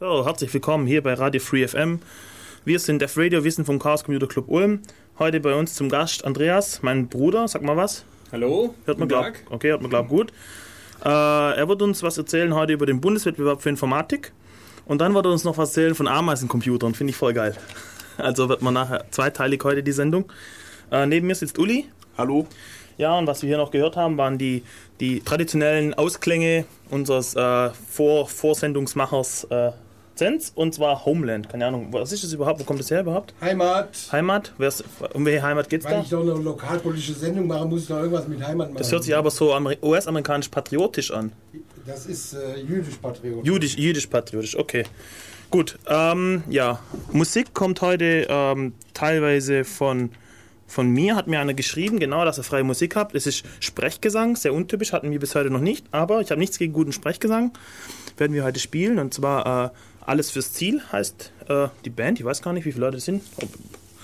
So, herzlich willkommen hier bei Radio Free FM. Wir sind Def Radio, wir sind vom Chaos Computer Club Ulm. Heute bei uns zum Gast Andreas, mein Bruder. Sag mal was. Hallo. Hört man glaub. Okay, hört man glaub gut. Äh, er wird uns was erzählen heute über den Bundeswettbewerb für Informatik. Und dann wird er uns noch was erzählen von Ameisencomputern. Finde ich voll geil. Also wird man nachher zweiteilig heute die Sendung. Äh, neben mir sitzt Uli. Hallo. Ja, und was wir hier noch gehört haben, waren die, die traditionellen Ausklänge unseres äh, Vor Vorsendungsmachers äh, Zenz, und zwar Homeland. Keine Ahnung, was ist das überhaupt? Wo kommt das her überhaupt? Heimat. Heimat? Wer's, um welche Heimat geht's Weil da? ich doch eine lokalpolitische Sendung mache, muss ich doch irgendwas mit Heimat machen. Das hört sich aber so Ameri- US-amerikanisch patriotisch an. Das ist äh, jüdisch-patriotisch. Jüdisch, jüdisch-patriotisch, okay. Gut, ähm, ja. Musik kommt heute ähm, teilweise von, von mir, hat mir einer geschrieben, genau, dass ihr freie Musik habt. Es ist Sprechgesang, sehr untypisch, hatten wir bis heute noch nicht, aber ich habe nichts gegen guten Sprechgesang. Werden wir heute spielen und zwar äh, Alles fürs Ziel heißt äh, die Band, ich weiß gar nicht, wie viele Leute es sind,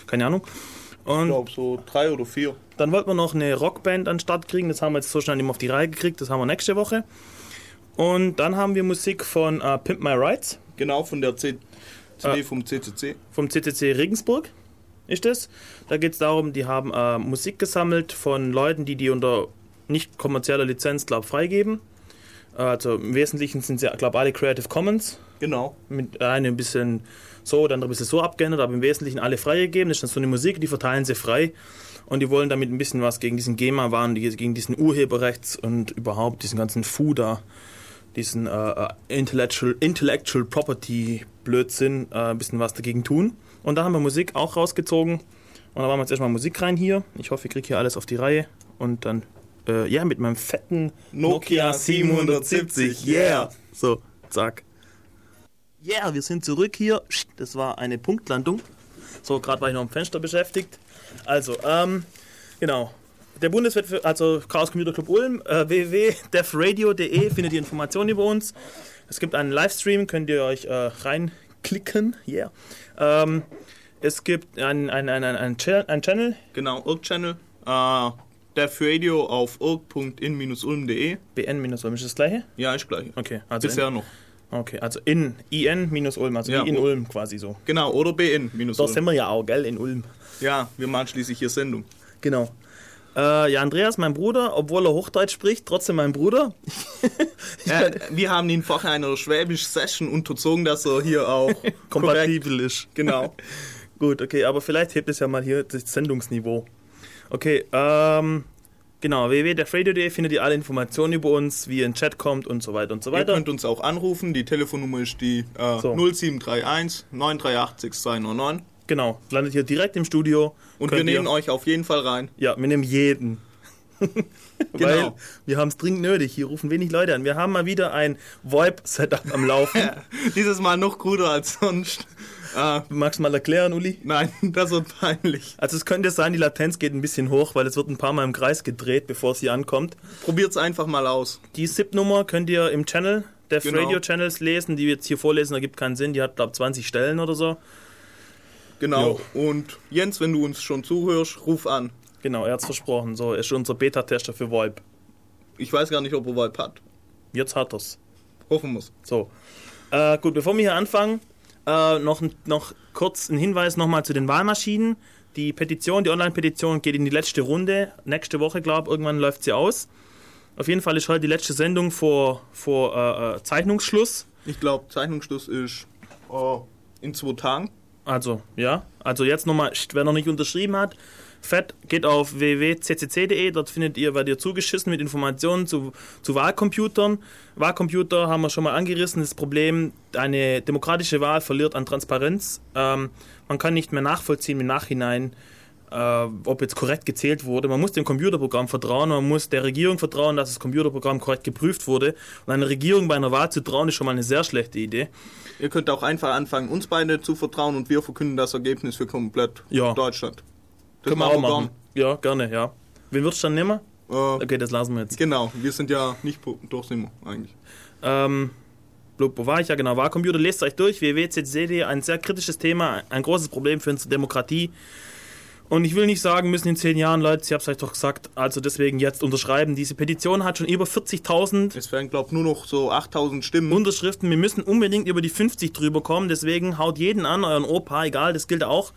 keine Ahnung. Ich Und glaube so drei oder vier. dann wollten wir noch eine Rockband an den Start kriegen. Das haben wir jetzt so schnell nicht mehr auf die Reihe gekriegt. Das haben wir nächste Woche. Und dann haben wir Musik von äh, Pimp My Rights Genau, von der C CD Ah. vom CCC. vom CCC Regensburg. Ist das? Da geht es darum, die haben äh, Musik gesammelt von Leuten, die die unter nicht kommerzieller Lizenz, glaube freigeben. Äh, Also im Wesentlichen sind sie, glaube alle Creative Commons. Genau. Mit einem ein bisschen so, dann ein bisschen so abgeändert, aber im Wesentlichen alle freigegeben. Das ist dann so eine Musik, die verteilen sie frei. Und die wollen damit ein bisschen was gegen diesen GEMA-Wahn, die- gegen diesen Urheberrechts und überhaupt diesen ganzen FUDA, diesen äh, äh, Intellectual, Intellectual Property Blödsinn, äh, ein bisschen was dagegen tun. Und da haben wir Musik auch rausgezogen. Und da machen wir jetzt erstmal Musik rein hier. Ich hoffe, ich kriege hier alles auf die Reihe. Und dann, äh, ja, mit meinem fetten Nokia 770, yeah! So, zack. Yeah, wir sind zurück hier. Das war eine Punktlandung. So, gerade war ich noch am Fenster beschäftigt. Also, ähm, genau. Der Bundeswettbewerb, also Chaos Computer Club Ulm, äh, www.defradio.de findet ihr Informationen über uns. Es gibt einen Livestream, könnt ihr euch äh, reinklicken. Yeah. Ähm, es gibt einen ein, ein, ein, ein, Cha- ein Channel, Genau, Irk-Channel. Äh, Def Radio auf irk.in-ulm.de. BN-Ulm ist das gleiche? Ja, ist gleich. Okay, also Bisher noch. In, okay, also in IN-Ulm, also Ja, wie in Ul- Ulm quasi so. Genau, oder Da sind wir ja auch, gell, in Ulm. Ja, wir machen schließlich hier Sendung. Genau. Äh, ja, Andreas, mein Bruder, obwohl er Hochdeutsch spricht, trotzdem mein Bruder. Ja, wir haben ihn vorher einer Schwäbisch-Session unterzogen, dass er hier auch. Kompatibel ist. Genau. Gut, okay, aber vielleicht hebt es ja mal hier das Sendungsniveau. Okay, ähm, genau, www.defradio.de findet ihr alle Informationen über uns, wie ihr in den Chat kommt und so weiter und so Ihr weiter. könnt uns auch anrufen. Die Telefonnummer ist die äh, So. 0731 938 6299. Genau, landet hier direkt im Studio. Und wir Könnt ihr- nehmen euch auf jeden Fall rein. Ja, wir nehmen jeden. Genau. Weil wir haben es dringend nötig. Hier rufen wenig Leute an. Wir haben mal wieder ein VoIP-Setup am Laufen. Dieses Mal noch cooler als sonst. Äh, Magst du mal erklären, Uli? nein, das wird peinlich. Also es könnte sein, die Latenz geht ein bisschen hoch, weil es wird ein paar Mal im Kreis gedreht, bevor sie ankommt. Probiert's einfach mal aus. Die SIP-Nummer könnt ihr im Channel der Genau. Radio Channels lesen, die wir jetzt hier vorlesen, ergibt keinen Sinn. Die hat, glaube 20 Stellen oder so. Genau. Und Jens, wenn du uns schon zuhörst, ruf an. Genau, er hat's versprochen. So, er ist unser Beta-Tester für VoIP. Ich weiß gar nicht, ob er Vibe hat. Jetzt hat er's. Hoffen wir's. So. Äh, gut, bevor wir hier anfangen, äh, noch, noch kurz ein Hinweis nochmal zu den Wahlmaschinen. Die Petition, die Online-Petition geht in die letzte Runde. Nächste Woche, glaube ich, irgendwann läuft sie aus. Auf jeden Fall ist heute die letzte Sendung vor, vor äh, äh, Zeichnungsschluss. Ich glaube, Zeichnungsschluss ist oh, in zwei Tagen. Also, ja. Also jetzt nochmal, wer noch nicht unterschrieben hat, fett, geht auf www.ccc.de, dort findet ihr, werdet ihr zugeschissen mit Informationen zu, zu Wahlcomputern. Wahlcomputer haben wir schon mal angerissen, das Problem, eine demokratische Wahl verliert an Transparenz. Ähm, man kann nicht mehr nachvollziehen im Nachhinein, äh, ob jetzt korrekt gezählt wurde. Man muss dem Computerprogramm vertrauen, man muss der Regierung vertrauen, dass das Computerprogramm korrekt geprüft wurde. Und einer Regierung bei einer Wahl zu trauen, ist schon mal eine sehr schlechte Idee. Ihr könnt auch einfach anfangen, uns beide zu vertrauen und wir verkünden das Ergebnis für komplett Ja. Deutschland. Das Können wir auch machen. Ja, gerne, ja. Wen würdest du dann nehmen? gern. Äh, Okay, das lassen wir jetzt. Genau, wir sind ja nicht, doch sind wir eigentlich. Ähm, wo war ich? Ja, genau. Wahlcomputer, lest euch durch. www.ccc.de, ein sehr kritisches Thema, ein großes Problem für unsere Demokratie. Und ich will nicht sagen, müssen in zehn Jahren, Leute, ich hab's euch doch gesagt, also deswegen jetzt unterschreiben. Diese Petition hat schon über 40.000 Es werden, glaube ich, nur noch so 8000 Stimmen. Unterschriften. Wir müssen unbedingt über die 50 drüber kommen. Deswegen haut jeden an, euren Opa, egal, das gilt auch.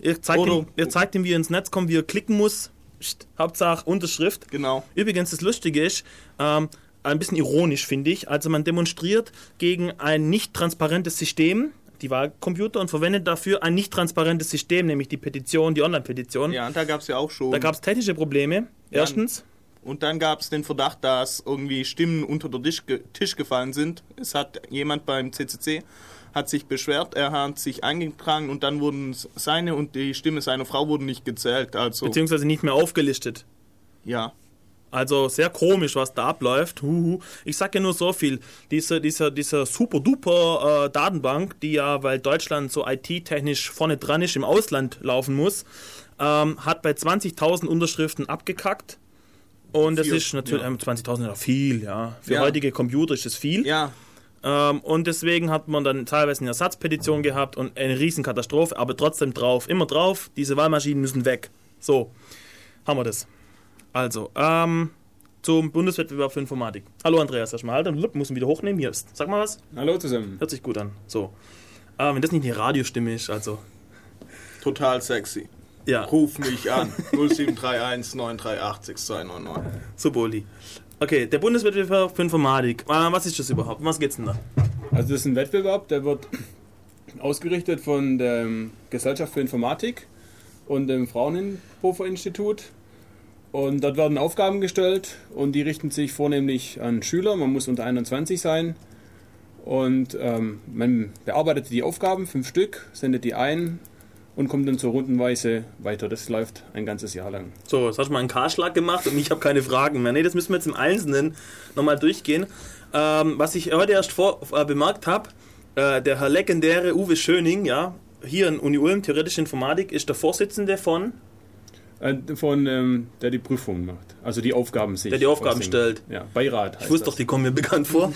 Ihr zeigt, ihm, ihr zeigt ihm, wie er ins Netz kommt, wie er klicken muss. Hauptsache Unterschrift. Genau. Übrigens, das Lustige ist, ähm, ein bisschen ironisch finde ich, also man demonstriert gegen ein nicht transparentes System, die Wahlcomputer, und verwendet dafür ein nicht transparentes System, nämlich die Petition, die Online-Petition. Ja, und da gab es ja auch schon. Da gab es technische Probleme. Erstens, Und dann gab es den Verdacht, dass irgendwie Stimmen unter den Tisch, ge Tisch gefallen sind. Es hat jemand beim CCC hat sich beschwert, er hat sich eingetragen und dann wurden seine und die Stimme seiner Frau wurden nicht gezählt. Also beziehungsweise nicht mehr aufgelistet. ja, Also sehr komisch, was da abläuft. Huhu. Ich sage ja nur so viel. Diese, dieser, dieser super duper äh, Datenbank, die ja, weil Deutschland so IT-technisch vorne dran ist, im Ausland laufen muss, ähm, hat bei 20.000 Unterschriften abgekackt. Und das Viel, ist natürlich, ja. ähm, 20.000 ist ja viel, ja. Für Ja. heutige Computer ist das viel. ja, Ähm, und deswegen hat man dann teilweise eine Ersatzpetition gehabt und eine Riesenkatastrophe, aber trotzdem drauf, immer drauf, diese Wahlmaschinen müssen weg. So, haben wir das. Also, ähm, zum Bundeswettbewerb für Informatik. Hallo Andreas, erstmal halt und muss ihn wieder hochnehmen. Hier ist. Sag mal was. Hallo zusammen. Hört sich gut an. So. Ah, wenn das nicht eine Radiostimme ist, also. total sexy. Ja, Ruf mich an. 0731 938 6299. so Boli. Okay, der Bundeswettbewerb für Informatik. Ah, was ist das überhaupt? Was geht's denn da? Also das ist ein Wettbewerb, der wird ausgerichtet von der Gesellschaft für Informatik und dem Fraunhofer Institut. Und dort werden Aufgaben gestellt und die richten sich vornehmlich an Schüler. Man muss unter 21 sein. Und ähm, man bearbeitet die Aufgaben, fünf Stück, sendet die ein und kommt dann so rundenweise weiter. Das läuft ein ganzes Jahr lang. So, jetzt hast du mal einen K-Schlag gemacht und ich habe keine Fragen mehr. Nee, das müssen wir jetzt im Einzelnen nochmal durchgehen. Ähm, was ich heute erst vor, äh, bemerkt habe, äh, der Herr legendäre Uwe Schöning, ja, hier in Uni Ulm, theoretische Informatik, ist der Vorsitzende von, von ähm, der die Prüfungen macht. Also die Aufgaben sich. Der die Aufgaben stellt. Ja, Beirat. ich wusste doch, die kommen mir bekannt vor.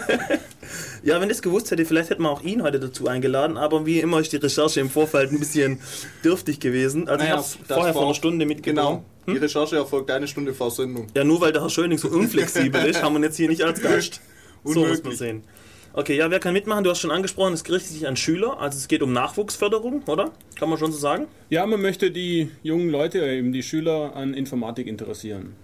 ja, wenn das gewusst hätte, vielleicht hätten wir auch ihn heute dazu eingeladen, aber wie immer ist die Recherche im Vorfeld ein bisschen dürftig gewesen. Also Naja, ich habe das vorher vor einer Stunde mitgenommen. Genau. Die Recherche erfolgt eine Stunde vor Sendung. Ja, nur weil der Herr Schöning so unflexibel ist, haben wir ihn jetzt hier nicht als Gast. So muss man sehen. Okay, ja, wer kann mitmachen? Du hast schon angesprochen, es richtet sich an Schüler, also es geht um Nachwuchsförderung, oder? Kann man schon so sagen? Ja, man möchte die jungen Leute, eben die Schüler an Informatik interessieren.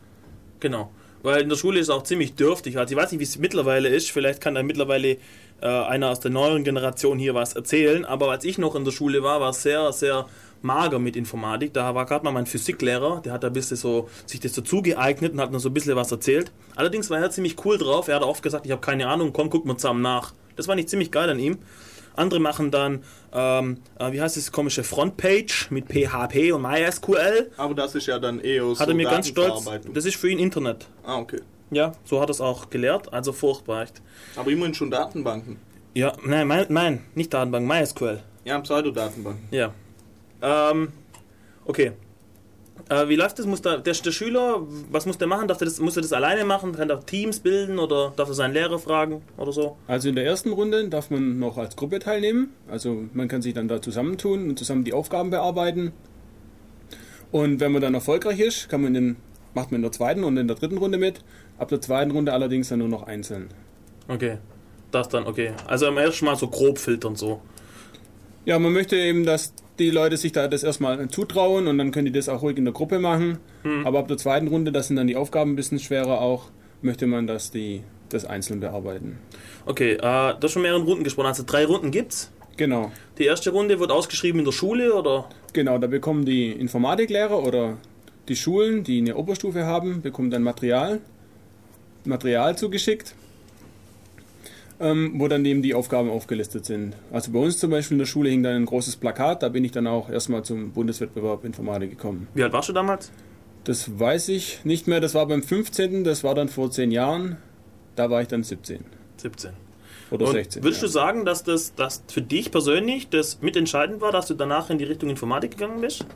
Genau. Weil in der Schule ist es auch ziemlich dürftig. Also ich weiß nicht, wie es mittlerweile ist. Vielleicht kann da mittlerweile äh, einer aus der neueren Generation hier was erzählen. Aber als ich noch in der Schule war, war es sehr, sehr mager mit Informatik. Da war gerade mal mein Physiklehrer, der hat da ein bisschen so, sich das so zugeeignet und hat noch so ein bisschen was erzählt. Allerdings war er ziemlich cool drauf. Er hat oft gesagt, ich habe keine Ahnung, komm, guck mal zusammen nach. Das war nicht ziemlich geil an ihm. Andere machen dann, ähm, äh, wie heißt das komische Frontpage mit PHP und MySQL. Aber das ist ja dann eher so Hat er mir ganz stolz, das ist für ihn Internet. Ah, okay. Ja, so hat er es auch gelehrt, also furchtbar echt. Aber immerhin schon Datenbanken. Ja, nein, mein, nein, nicht Datenbank, MySQL. Ja, Pseudo-Datenbanken. Ja. Ähm, okay. Äh, wie läuft das? Muss da, der, der Schüler, was muss der machen? Darf der das, muss er das alleine machen? Kann er Teams bilden oder darf er seinen Lehrer fragen oder so? Also in der ersten Runde darf man noch als Gruppe teilnehmen. Also man kann sich dann da zusammentun und zusammen die Aufgaben bearbeiten. Und wenn man dann erfolgreich ist, kann man in, macht man in der zweiten und in der dritten Runde mit. Ab der zweiten Runde allerdings dann nur noch einzeln. Okay. Das dann, okay. Also am ersten Mal so grob filtern so. Ja, man möchte eben, dass die Leute sich da das erstmal zutrauen und dann können die das auch ruhig in der Gruppe machen. Aber ab der zweiten Runde, das sind dann die Aufgaben ein bisschen schwerer auch, möchte man, dass die das einzeln bearbeiten. Okay, äh, du hast schon mehrere Runden gesprochen. Also drei Runden gibt's. Genau. Die erste Runde wird ausgeschrieben in der Schule oder? Genau, da bekommen die Informatiklehrer oder die Schulen, die eine Oberstufe haben, bekommen dann Material, Material zugeschickt, ähm, wo dann eben die Aufgaben aufgelistet sind. Also bei uns zum Beispiel in der Schule hing dann ein großes Plakat, da bin ich dann auch erstmal zum Bundeswettbewerb Informatik gekommen. Wie alt warst du damals? Das weiß ich nicht mehr, das war beim 15., das war dann vor 10 Jahren, da war ich dann 17 17. oder Und 16. würdest ja. du sagen, dass das dass für dich persönlich das mitentscheidend war, dass du danach in die Richtung Informatik gegangen bist?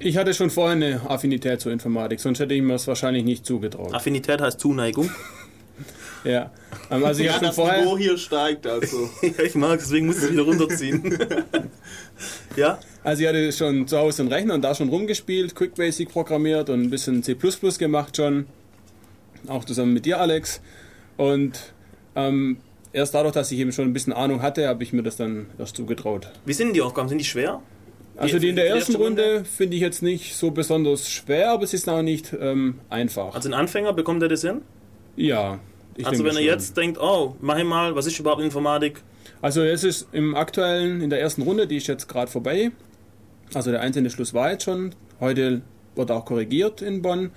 Ich hatte schon vorher eine Affinität zur Informatik, sonst hätte ich mir das wahrscheinlich nicht zugetraut. Affinität heißt Zuneigung. Ja. Ähm, Also ich Ja, habe schon das vorher. Niveau hier steigt also. ja, ich mag, deswegen muss ich es wieder runterziehen. ja? Also ich hatte schon zu Hause einen Rechner und da schon rumgespielt, Quick Basic programmiert und ein bisschen C gemacht schon. Auch zusammen mit dir, Alex. Und ähm, erst dadurch, dass ich eben schon ein bisschen Ahnung hatte, habe ich mir das dann erst zugetraut. Wie sind die Aufgaben? Sind die schwer? Also die in der ersten erste Runde? Runde finde ich jetzt nicht so besonders schwer, aber es ist auch nicht ähm, einfach. Also ein Anfänger, bekommt er das hin? Ja. Ich also wenn er schon. jetzt denkt, oh, mach ich mal, was ist überhaupt Informatik? Also es ist im aktuellen, in der ersten Runde, die ist jetzt gerade vorbei. Also der einzelne Schluss war jetzt schon. Heute wird auch korrigiert in Bonn.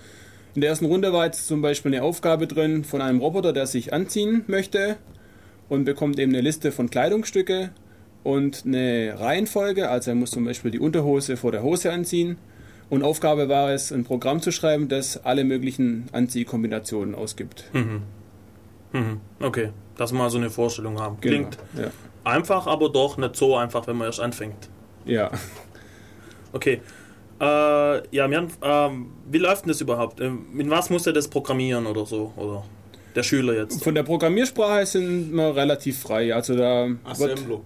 In der ersten Runde war jetzt zum Beispiel eine Aufgabe drin von einem Roboter, der sich anziehen möchte und bekommt eben eine Liste von Kleidungsstücke und eine Reihenfolge. Also er muss zum Beispiel die Unterhose vor der Hose anziehen. Und Aufgabe war es, ein Programm zu schreiben, das alle möglichen Anziehkombinationen ausgibt. Mhm. Okay, dass wir mal so eine Vorstellung haben. Genau. Klingt Ja. einfach, aber doch nicht so einfach, wenn man erst anfängt. ja. Okay. Äh, ja, wir haben, ähm, wie läuft denn das überhaupt? Ähm, Mit was muss er das programmieren oder so? Oder der Schüler jetzt? Von der Programmiersprache sind wir relativ frei. Also da wird Assemblo.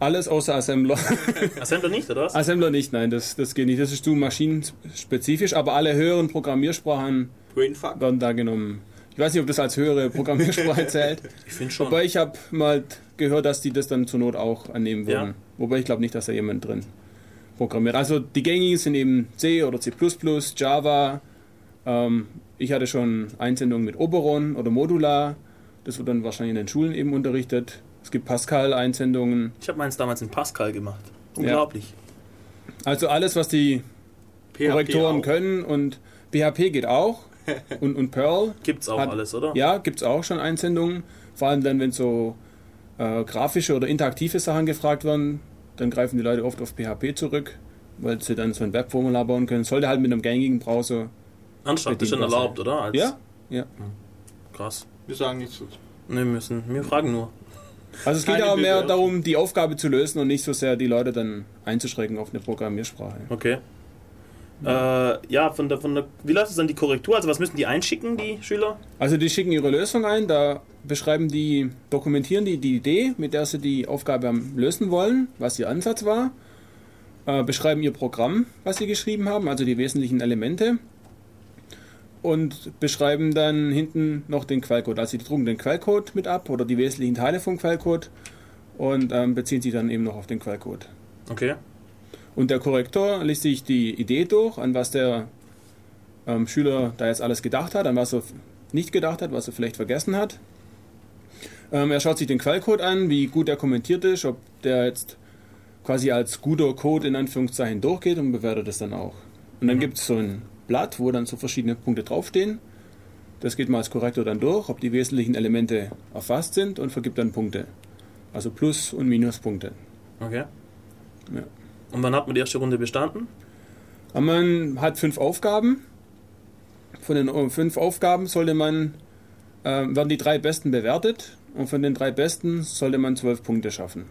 Alles außer Assembler. Assembler nicht, oder was? Assembler nicht, nein, das, das geht nicht. Das ist zu maschinenspezifisch, aber alle höheren Programmiersprachen Brainfuck. werden da genommen. Ich weiß nicht, ob das als höhere Programmiersprache zählt. Ich finde schon. Wobei ich habe mal gehört, dass die das dann zur Not auch annehmen würden. Ja. Wobei ich glaube nicht, dass da jemand drin programmiert. Also die gängigen sind eben C oder C++, Java. Ähm, ich hatte schon Einsendungen mit Oberon oder Modular. Das wird dann wahrscheinlich in den Schulen eben unterrichtet. Es gibt Pascal-Einsendungen. Ich habe meins damals in Pascal gemacht. Unglaublich. Also alles, was die PHP Korrektoren auch. können und PHP geht auch. und, und Perl. Gibt's auch Hat- alles, oder? Ja, gibt es auch schon Einsendungen. Vor allem dann, wenn so äh, grafische oder interaktive Sachen gefragt werden, dann greifen die Leute oft auf PHP zurück, weil sie dann so ein Webformular bauen können. Sollte halt mit einem gängigen Browser. Das ist schon erlaubt, oder? Als, Ja, ja. Krass. Wir sagen nichts dazu. Ne, müssen. Wir fragen nur. Also es geht aber mehr Bewertung. darum, die Aufgabe zu lösen und nicht so sehr die Leute dann einzuschränken auf eine Programmiersprache. Okay. Äh, ja, von der, von der, wie läuft es dann die Korrektur? Also was müssen die einschicken, die Schüler? Also die schicken ihre Lösung ein, da beschreiben die, dokumentieren die die Idee, mit der sie die Aufgabe lösen wollen, was ihr Ansatz war, äh, beschreiben ihr Programm, was sie geschrieben haben, also die wesentlichen Elemente und beschreiben dann hinten noch den Quellcode. Also die drucken den Quellcode mit ab oder die wesentlichen Teile vom Quellcode und ähm, beziehen sich dann eben noch auf den Quellcode. Okay. Und der Korrektor liest sich die Idee durch, an was der ähm, Schüler da jetzt alles gedacht hat, an was er nicht gedacht hat, was er vielleicht vergessen hat. Ähm, er schaut sich den Quellcode an, wie gut er kommentiert ist, ob der jetzt quasi als guter Code in Anführungszeichen durchgeht und bewertet es dann auch. Und dann gibt es so ein Blatt, wo dann so verschiedene Punkte draufstehen. Das geht mal als Korrektor dann durch, ob die wesentlichen Elemente erfasst sind und vergibt dann Punkte. Also Plus- und Minuspunkte. Okay. Ja. Und wann hat man die erste Runde bestanden? Aber Man hat fünf Aufgaben. Von den äh, fünf Aufgaben sollte man, äh, werden die drei besten bewertet und von den drei besten sollte man zwölf Punkte schaffen.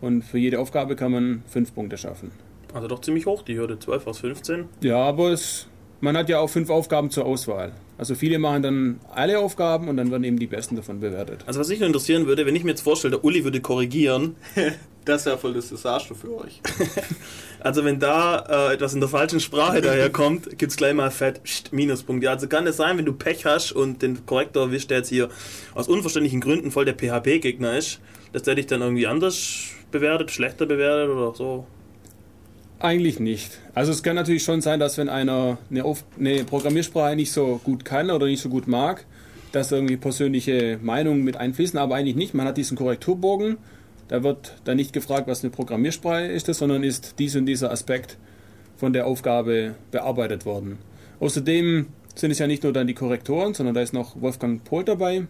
Und für jede Aufgabe kann man fünf Punkte schaffen. Also doch ziemlich hoch, die Hürde 12 aus 15. Ja, aber es, man hat ja auch fünf Aufgaben zur Auswahl. Also viele machen dann alle Aufgaben und dann werden eben die besten davon bewertet. Also was mich nur interessieren würde, wenn ich mir jetzt vorstelle, der Uli würde korrigieren, Das ist ja voll das Desaster für euch. also wenn da äh, etwas in der falschen Sprache daherkommt, gibt es gleich mal fett Psst, Minuspunkt. Ja, also kann es sein, wenn du Pech hast und den Korrektor erwischt, der jetzt hier aus unverständlichen Gründen voll der PHP-Gegner ist, dass der dich dann irgendwie anders bewertet, schlechter bewertet oder so. Eigentlich nicht. Also es kann natürlich schon sein, dass wenn einer eine, eine Programmiersprache nicht so gut kann oder nicht so gut mag, dass irgendwie persönliche Meinungen mit einfließen, aber eigentlich nicht. Man hat diesen Korrekturbogen, da wird dann nicht gefragt, was eine Programmiersprache ist, sondern ist dies und dieser Aspekt von der Aufgabe bearbeitet worden. Außerdem sind es ja nicht nur dann die Korrektoren, sondern da ist noch Wolfgang Pohl dabei,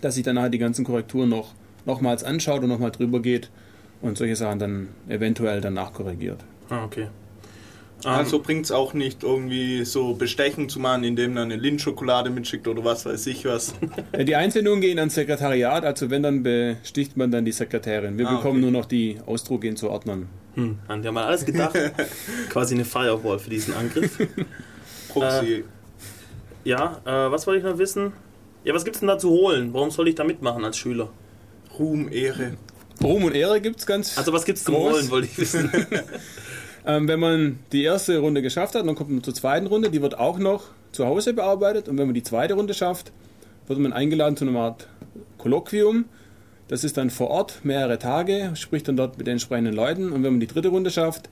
dass sich dann halt die ganzen Korrekturen noch nochmals anschaut und nochmal drüber geht und solche Sachen dann eventuell dann nachkorrigiert. Ah, okay. Ähm, Also bringt es auch nicht irgendwie so Bestechen zu machen, indem man eine Lindschokolade mitschickt oder was weiß ich was. Äh, Die Einsendungen gehen ans Sekretariat, also wenn, dann besticht man dann die Sekretärin. Wir Ah, bekommen okay. nur noch die Ausdrucke zu Ordnern. hm, haben die haben mal alles gedacht. Quasi eine Firewall für diesen Angriff. Proxy. Ja, äh, was wollte ich noch wissen? Ja, was gibt's denn da zu holen? Warum soll ich da mitmachen als Schüler? Ruhm, Ehre. Ruhm und Ehre gibt es ganz. Also was gibt's zum Groß. Holen, wollte ich wissen. Ähm, wenn man die erste Runde geschafft hat, dann kommt man zur zweiten Runde, die wird auch noch zu Hause bearbeitet. Und wenn man die zweite Runde schafft, wird man eingeladen zu einer Art Kolloquium. Das ist dann vor Ort mehrere Tage, spricht dann dort mit den entsprechenden Leuten. Und wenn man die dritte Runde schafft,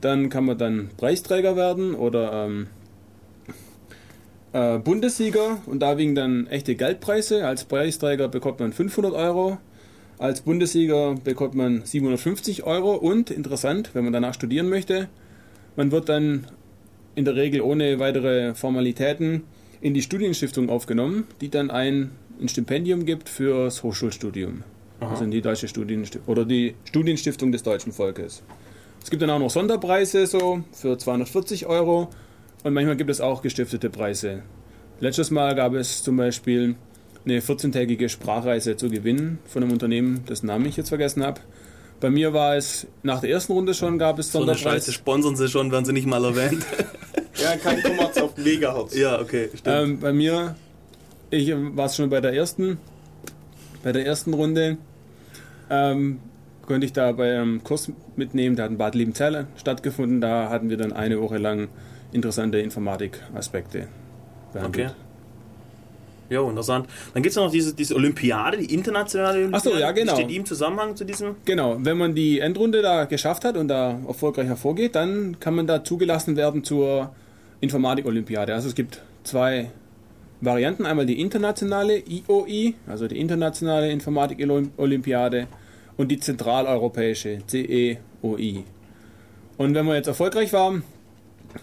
dann kann man dann Preisträger werden oder ähm, äh, Bundessieger. Und da wiegen dann echte Geldpreise. Als Preisträger bekommt man 500 Euro. Als Bundessieger bekommt man 750 Euro und interessant, wenn man danach studieren möchte, man wird dann in der Regel ohne weitere Formalitäten in die Studienstiftung aufgenommen, die dann ein, ein Stipendium gibt fürs Hochschulstudium. Also in die deutsche Studienstiftung oder die Studienstiftung des deutschen Volkes. Es gibt dann auch noch Sonderpreise so für 240 Euro und manchmal gibt es auch gestiftete Preise. Letztes Mal gab es zum Beispiel eine 14-tägige Sprachreise zu gewinnen von einem Unternehmen, dessen Namen ich jetzt vergessen habe. Bei mir war es nach der ersten Runde schon, gab es so eine Scheiße sponsern sie schon, werden sie nicht mal erwähnt. Ja, kein Kommerz auf Megahertz. ja, okay, stimmt. Ähm, bei mir, ich ähm, war es schon bei der ersten, bei der ersten Runde, ähm, konnte ich da bei einem Kurs mitnehmen, der hat in Bad Liebenzell stattgefunden. Da hatten wir dann eine Woche lang interessante Informatik-Aspekte behandelt. Okay. Jo, interessant. Dann gibt es noch diese, diese Olympiade, die internationale Olympiade. Ach so, ja, genau. Steht die im Zusammenhang zu diesem? Genau, wenn man die Endrunde da geschafft hat und da erfolgreich hervorgeht, dann kann man da zugelassen werden zur Informatik-Olympiade. Also es gibt zwei Varianten. Einmal die internationale IOI, also die internationale Informatik-Olympiade und die zentraleuropäische CEOI. Und wenn man jetzt erfolgreich war,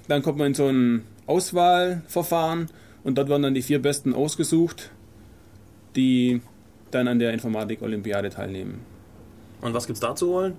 dann kommt man in so ein Auswahlverfahren und dort werden dann die vier Besten ausgesucht, die dann an der Informatik-Olympiade teilnehmen. Und was gibt's da zu holen?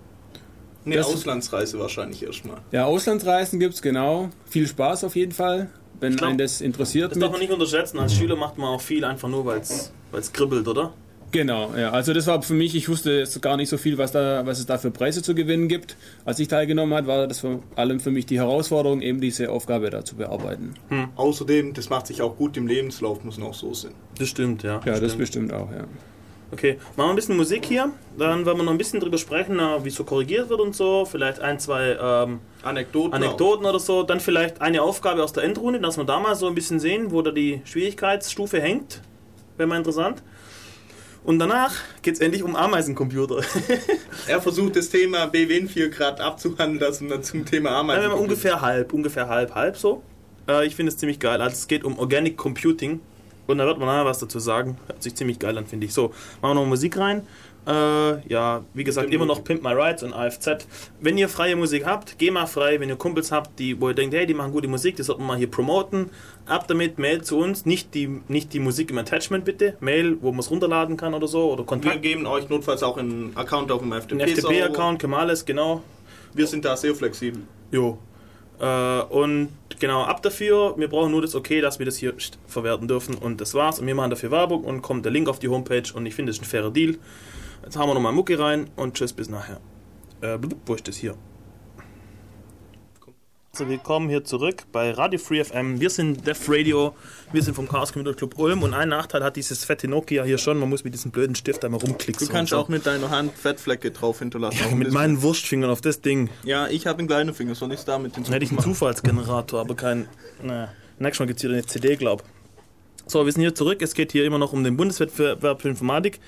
Eine Das- Auslandsreise wahrscheinlich erstmal. Ja, Auslandsreisen gibt es, genau. Viel Spaß auf jeden Fall, wenn glaub, einen das interessiert. Das darf man nicht unterschätzen. Als Schüler macht man auch viel einfach nur, weil es kribbelt, oder? Genau, ja. Also das war für mich, ich wusste jetzt gar nicht so viel, was, da, was es da für Preise zu gewinnen gibt. Als ich teilgenommen habe, war das vor allem für mich die Herausforderung, eben diese Aufgabe da zu bearbeiten. Außerdem, das macht sich auch gut im Lebenslauf, muss noch so sein. Das stimmt, ja. Ja, das stimmt. bestimmt auch, ja. Okay, machen wir ein bisschen Musik hier. Dann werden wir noch ein bisschen drüber sprechen, na, wie so korrigiert wird und so. Vielleicht ein, zwei ähm, Anekdoten. Anekdoten oder so. Dann vielleicht eine Aufgabe aus der Endrunde, dass wir da mal so ein bisschen sehen, wo da die Schwierigkeitsstufe hängt. Wäre mal interessant. Und danach geht es endlich um Ameisencomputer. Er versucht das Thema BWN 4 Grad abzuhandeln lassen dann zum Thema Nein, Ameisen. wenn man ungefähr halb, ungefähr halb, halb so. Äh, ich finde es ziemlich geil. Also es geht um Organic Computing. Und da wird man nachher was dazu sagen. Hört sich ziemlich geil an, finde ich. So, machen wir noch Musik rein. Äh, ja, wie gesagt, immer noch Pimp My Rides und AFZ. Wenn ihr freie Musik habt, geh mal frei. Wenn ihr Kumpels habt, die, wo ihr denkt, hey, die machen gute Musik, die sollten wir mal hier promoten. Ab damit, Mail zu uns. Nicht die, nicht die Musik im Attachment bitte. Mail, wo man es runterladen kann oder so. Oder Wir Kontakt. geben euch notfalls auch einen Account auf dem FTP. Ein FTP-Account, Kemales, genau. Wir sind da sehr flexibel. Jo. Äh, und genau, ab dafür, wir brauchen nur das Okay, dass wir das hier verwerten dürfen und das war's. Und wir machen dafür Werbung und kommt der Link auf die Homepage und ich finde, das ist ein fairer Deal. Jetzt haben wir nochmal Mucki rein und tschüss, bis nachher. Äh, blub, wo ist das hier? So, willkommen hier zurück bei Radio Free FM. Wir sind Def Radio, wir sind vom Chaos Computer Club Ulm und ein Nachteil hat dieses fette Nokia hier schon, man muss mit diesem blöden Stift einmal rumklicken. Du kannst auch mit deiner Hand Fettflecke drauf hinterlassen. ja, dem mit meinen Wurstfingern auf das Ding. Ja, ich habe einen kleinen Finger, soll ich es damit Dann hätte ich einen Zufallsgenerator, aber kein. Naja, nächstes Mal gibt es wieder eine CD, glaub. So, wir sind hier zurück. Es geht hier immer noch um den Bundeswettbewerb für Informatik.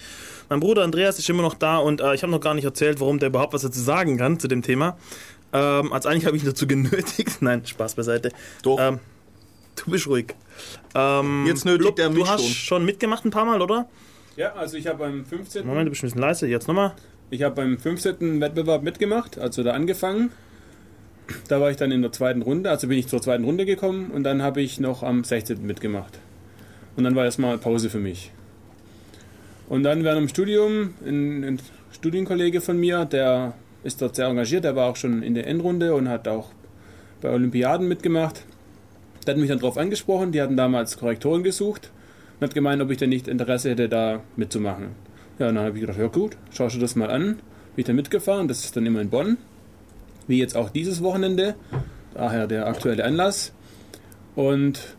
Mein Bruder Andreas ist immer noch da und äh, ich habe noch gar nicht erzählt, warum der überhaupt was dazu sagen kann zu dem Thema. Ähm, also eigentlich habe ich ihn dazu genötigt. Nein, Spaß beiseite. Doch. Ähm, du bist ruhig. Ähm, Jetzt nötigt Blub, er mich Du hast schon. schon mitgemacht ein paar Mal, oder? Ja, also ich habe beim 15. Moment, du bist ein bisschen leise. Jetzt nochmal. Ich habe beim 15. Wettbewerb mitgemacht, also da angefangen. Da war ich dann in der zweiten Runde, also bin ich zur zweiten Runde gekommen und dann habe ich noch am 16. mitgemacht. Und dann war erstmal Pause für mich. Und dann während dem Studium, ein, ein Studienkollege von mir, der ist dort sehr engagiert, der war auch schon in der Endrunde und hat auch bei Olympiaden mitgemacht. Der hat mich dann darauf angesprochen, die hatten damals Korrektoren gesucht und hat gemeint, ob ich denn nicht Interesse hätte, da mitzumachen. Ja, dann habe ich gedacht, ja gut, schau dir das mal an. Bin ich da mitgefahren, das ist dann immer in Bonn. Wie jetzt auch dieses Wochenende. Daher der aktuelle Anlass. Und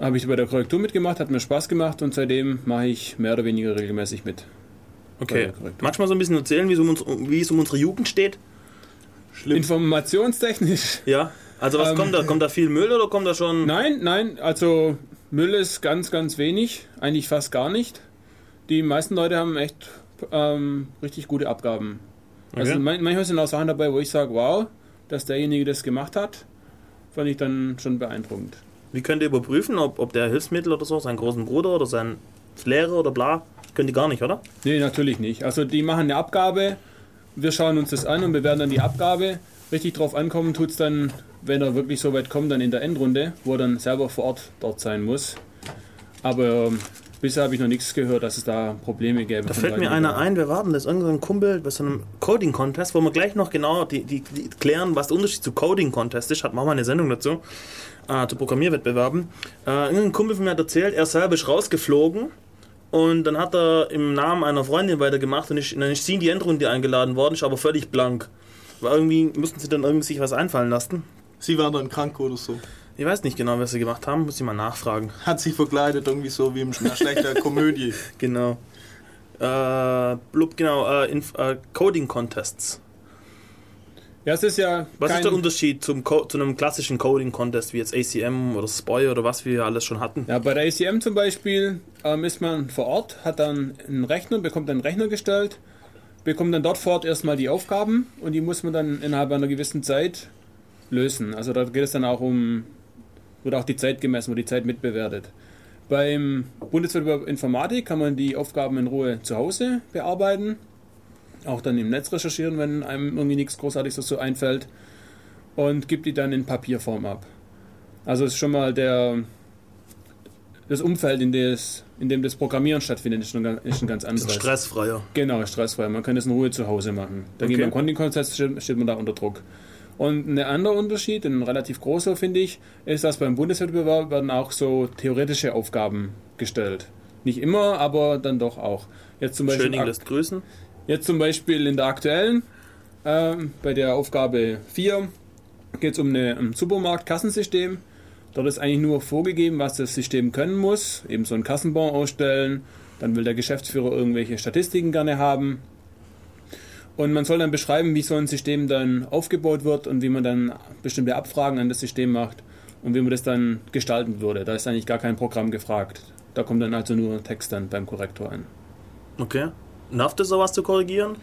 habe ich bei der Korrektur mitgemacht, hat mir Spaß gemacht und seitdem mache ich mehr oder weniger regelmäßig mit. Okay. Ja, korrekt. Magst du mal so ein bisschen erzählen, wie es um, uns, wie es um unsere Jugend steht? Schlimm. Informationstechnisch. Ja. Also was Ähm, kommt da? Kommt da viel Müll oder kommt da schon. Nein, nein, also Müll ist ganz, ganz wenig, eigentlich fast gar nicht. Die meisten Leute haben echt ähm, richtig gute Abgaben. Also Okay. man, manchmal sind auch Sachen dabei, wo ich sage, wow, dass derjenige das gemacht hat, fand ich dann schon beeindruckend. Wie könnt ihr überprüfen, ob, ob der Hilfsmittel oder so, seinen großen Bruder oder sein Lehrer oder bla, könnt ihr gar nicht, oder? Nee, natürlich nicht. Also die machen eine Abgabe, wir schauen uns das an und bewerten dann die Abgabe. Richtig drauf ankommen tut es dann, wenn er wirklich so weit kommt, dann in der Endrunde, wo er dann selber vor Ort dort sein muss. Aber ähm, bisher habe ich noch nichts gehört, dass es da Probleme gäbe. Da fällt mir einer ein, wir warten, das ist irgendein Kumpel bei so einem Coding-Contest, wo wir gleich noch genau die, die, die klären, was der Unterschied zu Coding-Contest ist. Hat machen wir eine Sendung dazu, äh, zu Programmierwettbewerben. Äh, irgendein Kumpel von mir hat erzählt, er selber ist rausgeflogen und dann hat er im Namen einer Freundin weitergemacht und ist, dann ist sie in die Endrunde eingeladen worden, ist aber völlig blank. Weil irgendwie mussten sie dann irgendwie sich was einfallen lassen. Sie war dann krank oder so. Ich weiß nicht genau, was sie gemacht haben, muss ich mal nachfragen. Hat sich verkleidet, irgendwie so wie in einer schlechten Komödie. Genau. Äh, blub, genau, äh, Inf- äh, Coding-Contests. Ja, es ist ja Was ist der Unterschied zum Co zu einem klassischen Coding-Contest wie jetzt ACM oder SPOI oder was wir alles schon hatten? Ja, bei der ACM zum Beispiel ähm, ist man vor Ort, hat dann einen Rechner, bekommt einen Rechner gestellt, bekommt dann dort vor Ort erstmal die Aufgaben und die muss man dann innerhalb einer gewissen Zeit lösen. Also da geht es dann auch um, wird auch die Zeit gemessen, wird die Zeit mitbewertet. Beim Bundeswettbewerb Informatik kann man die Aufgaben in Ruhe zu Hause bearbeiten, auch dann im Netz recherchieren, wenn einem irgendwie nichts Großartiges dazu einfällt und gibt die dann in Papierform ab. Also ist schon mal der, das Umfeld, in, des, in dem das Programmieren stattfindet, ist ein, ist ein ganz anderes. Stressfreier. Genau, stressfrei. Man kann das in Ruhe zu Hause machen. Dagegen Okay. beim Content-Konzept steht, steht man da unter Druck. Und ein anderer Unterschied, ein relativ großer finde ich, ist, dass beim Bundeswettbewerb werden auch so theoretische Aufgaben gestellt. Nicht immer, aber dann doch auch. Jetzt zum Beispiel, Schöning lässt grüßen. Jetzt zum Beispiel in der aktuellen, ähm, bei der Aufgabe 4, geht es um eine- ein Supermarktkassensystem. Dort ist eigentlich nur vorgegeben, was das System können muss. Eben so einen Kassenbon ausstellen. Dann will der Geschäftsführer irgendwelche Statistiken gerne haben. Und man soll dann beschreiben, wie so ein System dann aufgebaut wird und wie man dann bestimmte Abfragen an das System macht und wie man das dann gestalten würde. Da ist eigentlich gar kein Programm gefragt. Da kommt dann also nur Text dann beim Korrektor an. Okay. Nervt es sowas zu korrigieren?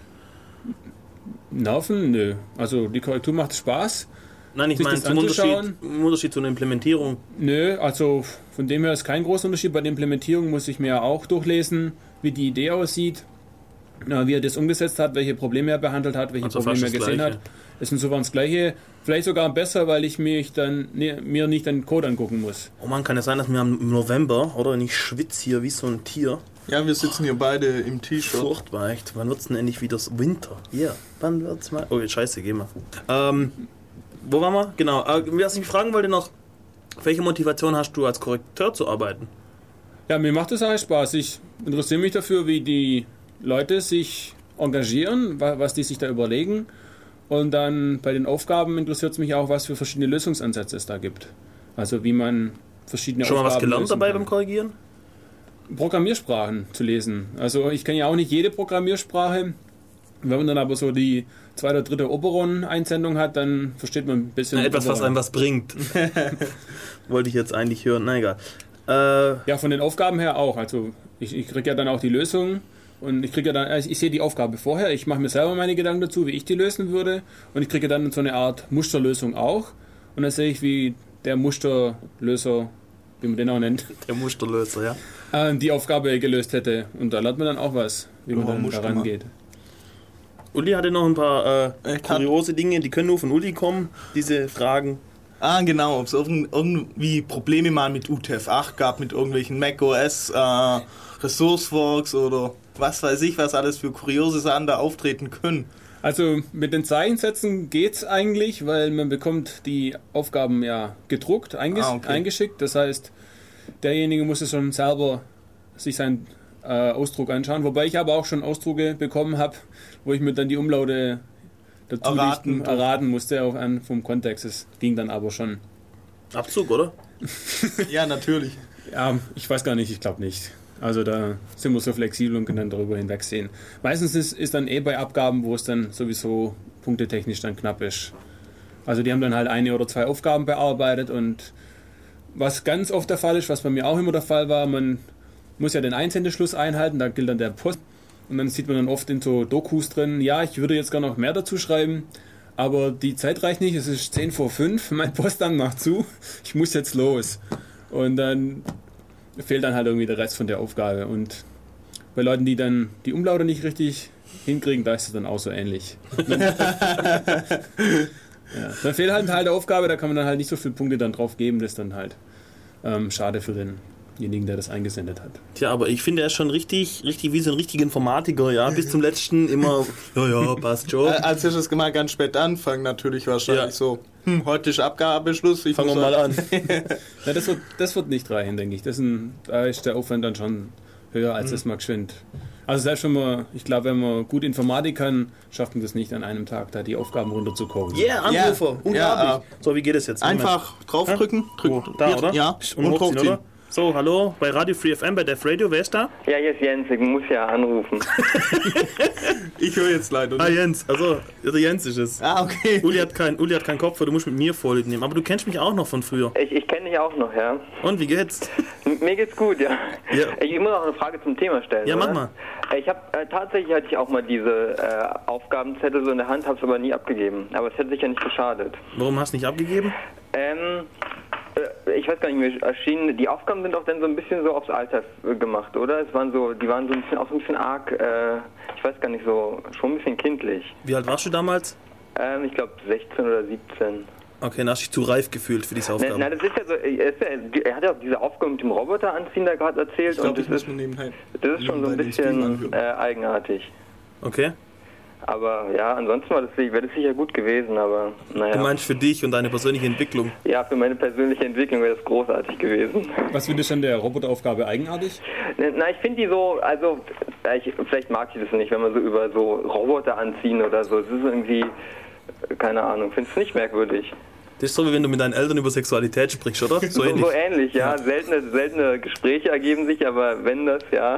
Nerven? Nö. Also die Korrektur macht Spaß. Nein, ich meine zum Unterschied, Unterschied zu einer Implementierung. Nö, also von dem her ist kein großer Unterschied. Bei der Implementierung muss ich mir auch durchlesen, wie die Idee aussieht, wie er das umgesetzt hat, welche Probleme er behandelt hat, welche Also Probleme er gesehen Gleiche. hat. Ist insofern das Gleiche. Vielleicht sogar besser, weil ich mich dann ne, mir nicht den Code angucken muss. Oh man, kann es sein, dass wir im November, oder? Und ich schwitze hier wie so ein Tier. Ja, wir sitzen hier beide im T-Shirt. Furchtbar, echt. Wann wird's denn endlich wieder Winter? Ja, wann wird's mal. Oh, scheiße, geh mal. Ähm, wo waren wir? Genau. Äh, was ich mich fragen wollte noch, welche Motivation hast du als Korrekteur zu arbeiten? Ja, mir macht das eigentlich Spaß. Ich interessiere mich dafür, wie die Leute sich engagieren, wa- was die sich da überlegen. Und dann bei den Aufgaben interessiert es mich auch, was für verschiedene Lösungsansätze es da gibt. Also wie man verschiedene Schon mal was Aufgaben gelernt dabei kann. beim Korrigieren? Programmiersprachen zu lesen. Also ich kenne ja auch nicht jede Programmiersprache. Wenn man dann aber so die zweite oder dritte Oberon-Einsendung hat, dann versteht man ein bisschen. Na, etwas, was Oberon. einem was bringt. Wollte ich jetzt eigentlich hören. Na egal. Äh, Ja, von den Aufgaben her auch. Also ich, ich kriege ja dann auch die Lösung und ich kriege ja dann, also ich sehe die Aufgabe vorher, ich mache mir selber meine Gedanken dazu, wie ich die lösen würde und ich kriege dann so eine Art Musterlösung auch und dann sehe ich, wie der Musterlöser, wie man den auch nennt, der Musterlöser, ja. äh, die Aufgabe gelöst hätte und da lernt man dann auch was, wie man Ja, dann Muster daran geht. Uli hatte noch ein paar äh, hab- kuriose Dinge, die können nur von Uli kommen, diese Fragen. Ah, genau, ob es irgend- irgendwie Probleme mal mit UTF-8 gab, mit irgendwelchen macOS, äh, Resourceforks oder was weiß ich, was alles für kuriose Sachen da auftreten können. Also mit den Zeichensätzen geht's eigentlich, weil man bekommt die Aufgaben ja gedruckt, einges Ah, okay. eingeschickt. Das heißt, derjenige muss es schon selber sich seinen äh, Ausdruck anschauen. Wobei ich aber auch schon Ausdrucke bekommen habe, wo ich mir dann die Umlaute dazu Erraten durfte. erraten musste, auch an vom Kontext. Es ging dann aber schon. Abzug, oder? Ja, natürlich. Ja, ich weiß gar nicht, ich glaube nicht. Also da sind wir so flexibel und können dann darüber hinwegsehen. Meistens ist, ist dann eh bei Abgaben, wo es dann sowieso punktetechnisch dann knapp ist. Also die haben dann halt eine oder zwei Aufgaben bearbeitet und was ganz oft der Fall ist, was bei mir auch immer der Fall war, man muss ja den Einsendeschluss einhalten, da gilt dann der Post. Und dann sieht man dann oft in so Dokus drin, ja, ich würde jetzt gerne noch mehr dazu schreiben, aber die Zeit reicht nicht, es ist 10 vor 5, mein Postamt macht zu, ich muss jetzt los. Und dann fehlt dann halt irgendwie der Rest von der Aufgabe. Und bei Leuten, die dann die Umlaute nicht richtig hinkriegen, da ist es dann auch so ähnlich. ja, dann fehlt halt ein Teil der Aufgabe, da kann man dann halt nicht so viele Punkte dann drauf geben, das ist dann halt ähm, schade für denjenigen, der das eingesendet hat. Tja, aber ich finde, er ist schon richtig, richtig wie so ein richtiger Informatiker, ja. Bis zum letzten immer, ja, ja, passt schon. Äh, Als ich das mal ganz spät anfangen, natürlich wahrscheinlich Ja. so, hm, heute ist Abgabeschluss. Ich Fangen wir mal an. Ja, das, wird, das wird nicht reichen, denke ich. Das ist ein, da ist der Aufwand dann schon höher, als das mal geschwind. Also selbst wenn man, ich glaube, wenn man gut Informatik kann, schafft man das nicht an einem Tag, da die Aufgaben runterzukochen. Yeah, Anrufer, Ja, unglaublich. ja, So, wie geht es jetzt? Einfach draufdrücken. Moment. Drück, Oh, da, oder? Ja, und, und hochziehen, hochziehen. oder? So, hallo, bei Radio Free FM, bei Def Radio, wer ist da? Ja, hier ist Jens, ich muss ja anrufen. Ich höre jetzt leider Ah, nicht. Jens, also, der Jens ist es. Ah, okay. Uli hat keinen Uli hat keinen Kopf, du musst mit mir Vorlieb nehmen. Aber du kennst mich auch noch von früher. Ich, ich kenne dich auch noch, ja. Und, wie geht's? Mir geht's gut, ja. Ja. Ich muss auch eine Frage zum Thema stellen. Ja, mach oder? mal. Ich habe äh, tatsächlich hatte ich auch mal diese äh, Aufgabenzettel so in der Hand, habe es aber nie abgegeben. Aber es hätte sich ja nicht geschadet. Warum hast du nicht abgegeben? Ähm, äh, ich weiß gar nicht, mir erschienen, die Aufgaben sind auch dann so ein bisschen so aufs Alter äh, gemacht, oder? Es waren so, die waren so ein bisschen auch so ein bisschen arg, äh, ich weiß gar nicht so, schon ein bisschen kindlich. Wie alt warst du damals? Ähm, ich glaube 16 oder 17. Okay, dann hast du dich zu reif gefühlt für diese Aufgabe. na, das ist ja so, er, ist ja, er hat ja auch diese Aufgabe mit dem Roboter anziehen da gerade erzählt Ich glaube, und das ist, das ist schon so ein bisschen äh, eigenartig. Okay. Aber ja, ansonsten war das, wäre das sicher gut gewesen, aber Du naja. meinst für dich und deine persönliche Entwicklung. Ja, für meine persönliche Entwicklung wäre das großartig gewesen. Was findest du an der Roboteraufgabe eigenartig? Na, ich finde die so, also, ja, ich, vielleicht mag ich das nicht, wenn man so über so Roboter anziehen oder so. Es ist irgendwie, äh, keine Ahnung, finde es nicht merkwürdig. Das ist so, wie wenn du mit deinen Eltern über Sexualität sprichst, oder? So So, ähnlich. so ähnlich, ja. Seltene, seltene Gespräche ergeben sich, aber wenn das, ja,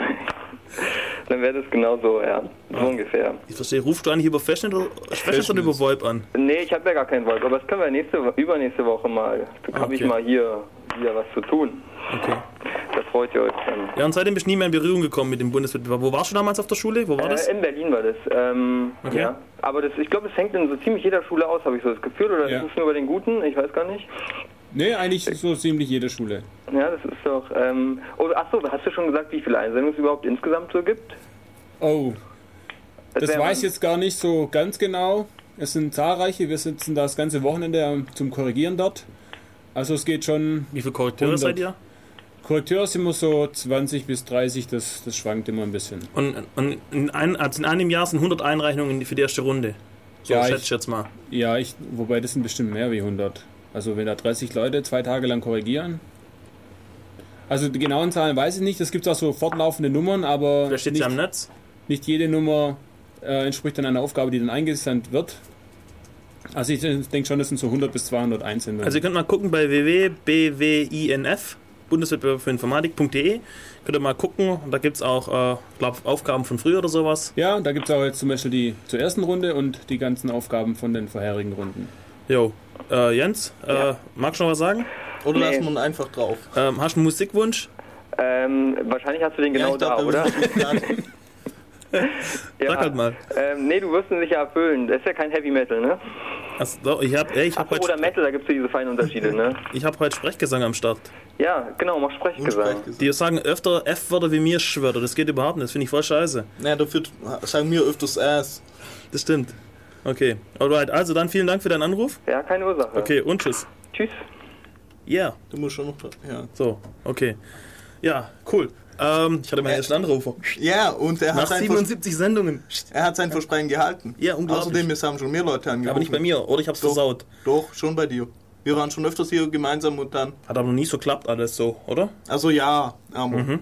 dann wäre das genauso, ja. So ungefähr. Ich verstehe, rufst du eigentlich über Festnet oder, Festnet oder über VoIP an? Nee, ich habe ja gar keinen Wolf, aber das können wir nächste, Wo- übernächste Woche mal. Da habe ich Okay. mal hier, hier was zu tun. Okay. Da freut ihr euch dann. Ja, und seitdem bist du nie mehr in Berührung gekommen mit dem Bundeswettbewerb. Wo warst du damals auf der Schule? Wo war das? Äh, in Berlin war das. Ähm, Okay. ja. Aber das, ich glaube, es hängt in so ziemlich jeder Schule aus, habe ich so das Gefühl. Oder Ja. ist es nur bei den Guten? Ich weiß gar nicht. Nee, eigentlich so ziemlich jede Schule. Ja, das ist doch. Ähm, oh, achso, hast du schon gesagt, wie viele Einsendungen es überhaupt insgesamt so gibt? Oh, das wär- weiß ich jetzt gar nicht so ganz genau. Es sind zahlreiche, wir sitzen das ganze Wochenende zum Korrigieren dort. Also es geht schon, Wie viele Korrekteure 100. seid ihr? Korrekteur sind immer so 20 bis 30, das, das schwankt immer ein bisschen. Und, und in, ein, also in einem Jahr sind 100 Einreichungen für die erste Runde. So, Ja, schätze ich- ich jetzt mal. Ja, ich, wobei das sind bestimmt mehr wie 100. Also wenn da 30 Leute zwei Tage lang korrigieren. Also die genauen Zahlen weiß ich nicht, es gibt auch so fortlaufende Nummern, aber Wer steht nicht, am Netz? nicht jede Nummer äh, entspricht dann einer Aufgabe, die dann eingesandt wird. Also ich denke schon, das sind so 100 bis 200 Einsendungen. Also ihr könnt mal gucken bei www.bwinf, Bundeswettbewerb für Informatik.de. Könnt ihr mal gucken. Und da gibt es auch, äh, glaube Aufgaben von früher oder sowas. ja, da gibt es auch jetzt zum Beispiel die zur ersten Runde und die ganzen Aufgaben von den vorherigen Runden. Jo. Äh, Jens, äh, magst du noch was sagen? Oder Nee. lassen wir ihn einfach drauf. Ähm, hast du einen Musikwunsch? Ähm, wahrscheinlich hast du den genau ich glaub, da, oder? Ja. Sag halt mal. Ähm, nee, du wirst ihn sicher erfüllen. Das ist ja kein Heavy Metal, ne? Also, doch, ich habe ich hab oder heute, Metal, da gibt es ja diese feinen Unterschiede, ne? ich hab heute Sprechgesang am Start. Ja, genau, mach Sprechgesang. Die sagen öfter F-Wörter wie mir Schwörter. Das geht überhaupt nicht. Das finde ich voll scheiße. Ja, dafür sagen wir öfters Ass. Das stimmt. Okay. Alright, also dann vielen Dank für deinen Anruf. Ja, keine Ursache. Okay, und tschüss. Tschüss. Yeah. Du musst schon noch. Ja, So, okay. Ja, cool. Ähm, ich hatte meinen ersten Anrufer. ja und er Nach hat, sein Vers 77 Sendungen. er hat sein Versprechen gehalten. Ja, unglaublich. Außerdem, es haben schon mehr Leute angerufen. Aber nicht bei mir, oder ich hab's Doch. versaut. Doch, schon bei dir. Wir waren schon öfters hier gemeinsam und dann. Hat aber noch nie so klappt alles so, oder? Also ja, aber wir Mhm.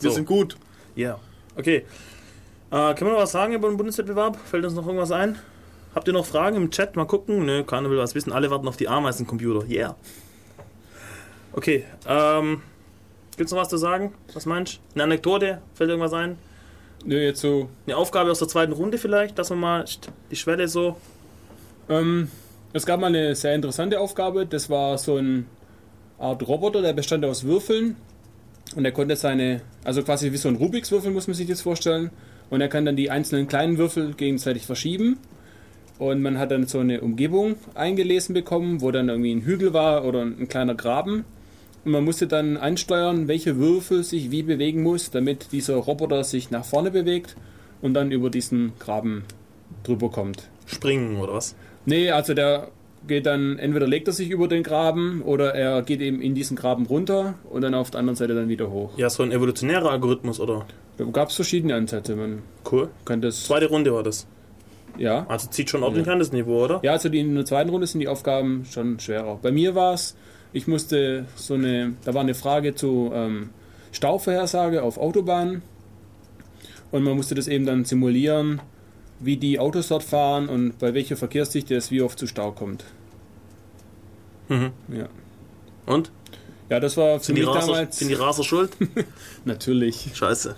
So. sind gut. Ja. Okay. Äh, können wir noch was sagen über den Bundeswettbewerb? Fällt uns noch irgendwas ein? Habt ihr noch Fragen im Chat? Mal gucken. Nö, keiner will was wissen. Alle warten auf die Ameisencomputer. Yeah. Okay, ähm, gibt's noch was zu sagen? Was meinst du? Eine Anekdote? Fällt irgendwas ein? Nö, jetzt so. Eine Aufgabe aus der zweiten Runde vielleicht, dass wir mal die Schwelle so. Ähm, es gab mal eine sehr interessante Aufgabe. Das war so eine Art Roboter, der bestand aus Würfeln. Und er konnte seine, also quasi wie so ein Rubiks Würfel, muss man sich jetzt vorstellen. Und er kann dann die einzelnen kleinen Würfel gegenseitig verschieben. Und man hat dann so eine Umgebung eingelesen bekommen, wo dann irgendwie ein Hügel war oder ein kleiner Graben. Und man musste dann ansteuern, welche Würfel sich wie bewegen muss, damit dieser Roboter sich nach vorne bewegt und dann über diesen Graben drüber kommt. Springen oder was? Nee, also der geht dann, entweder legt er sich über den Graben oder er geht eben in diesen Graben runter und dann auf der anderen Seite dann wieder hoch. Ja, so ein evolutionärer Algorithmus, oder? Da gab es verschiedene Ansätze. Man Cool. kann das. Zweite Runde war das. Ja. Also zieht schon ordentlich an das Niveau, oder? Ja, also die, in der zweiten Runde sind die Aufgaben schon schwerer. Bei mir war es, ich musste so eine, da war eine Frage zu ähm, Stauvorhersage auf Autobahnen und man musste das eben dann simulieren, wie die Autos dort fahren und bei welcher Verkehrsdichte es wie oft zu Stau kommt. Mhm. Ja, Und? ja das war für Sind die, mich Raser, damals sind die Raser schuld? natürlich. Scheiße.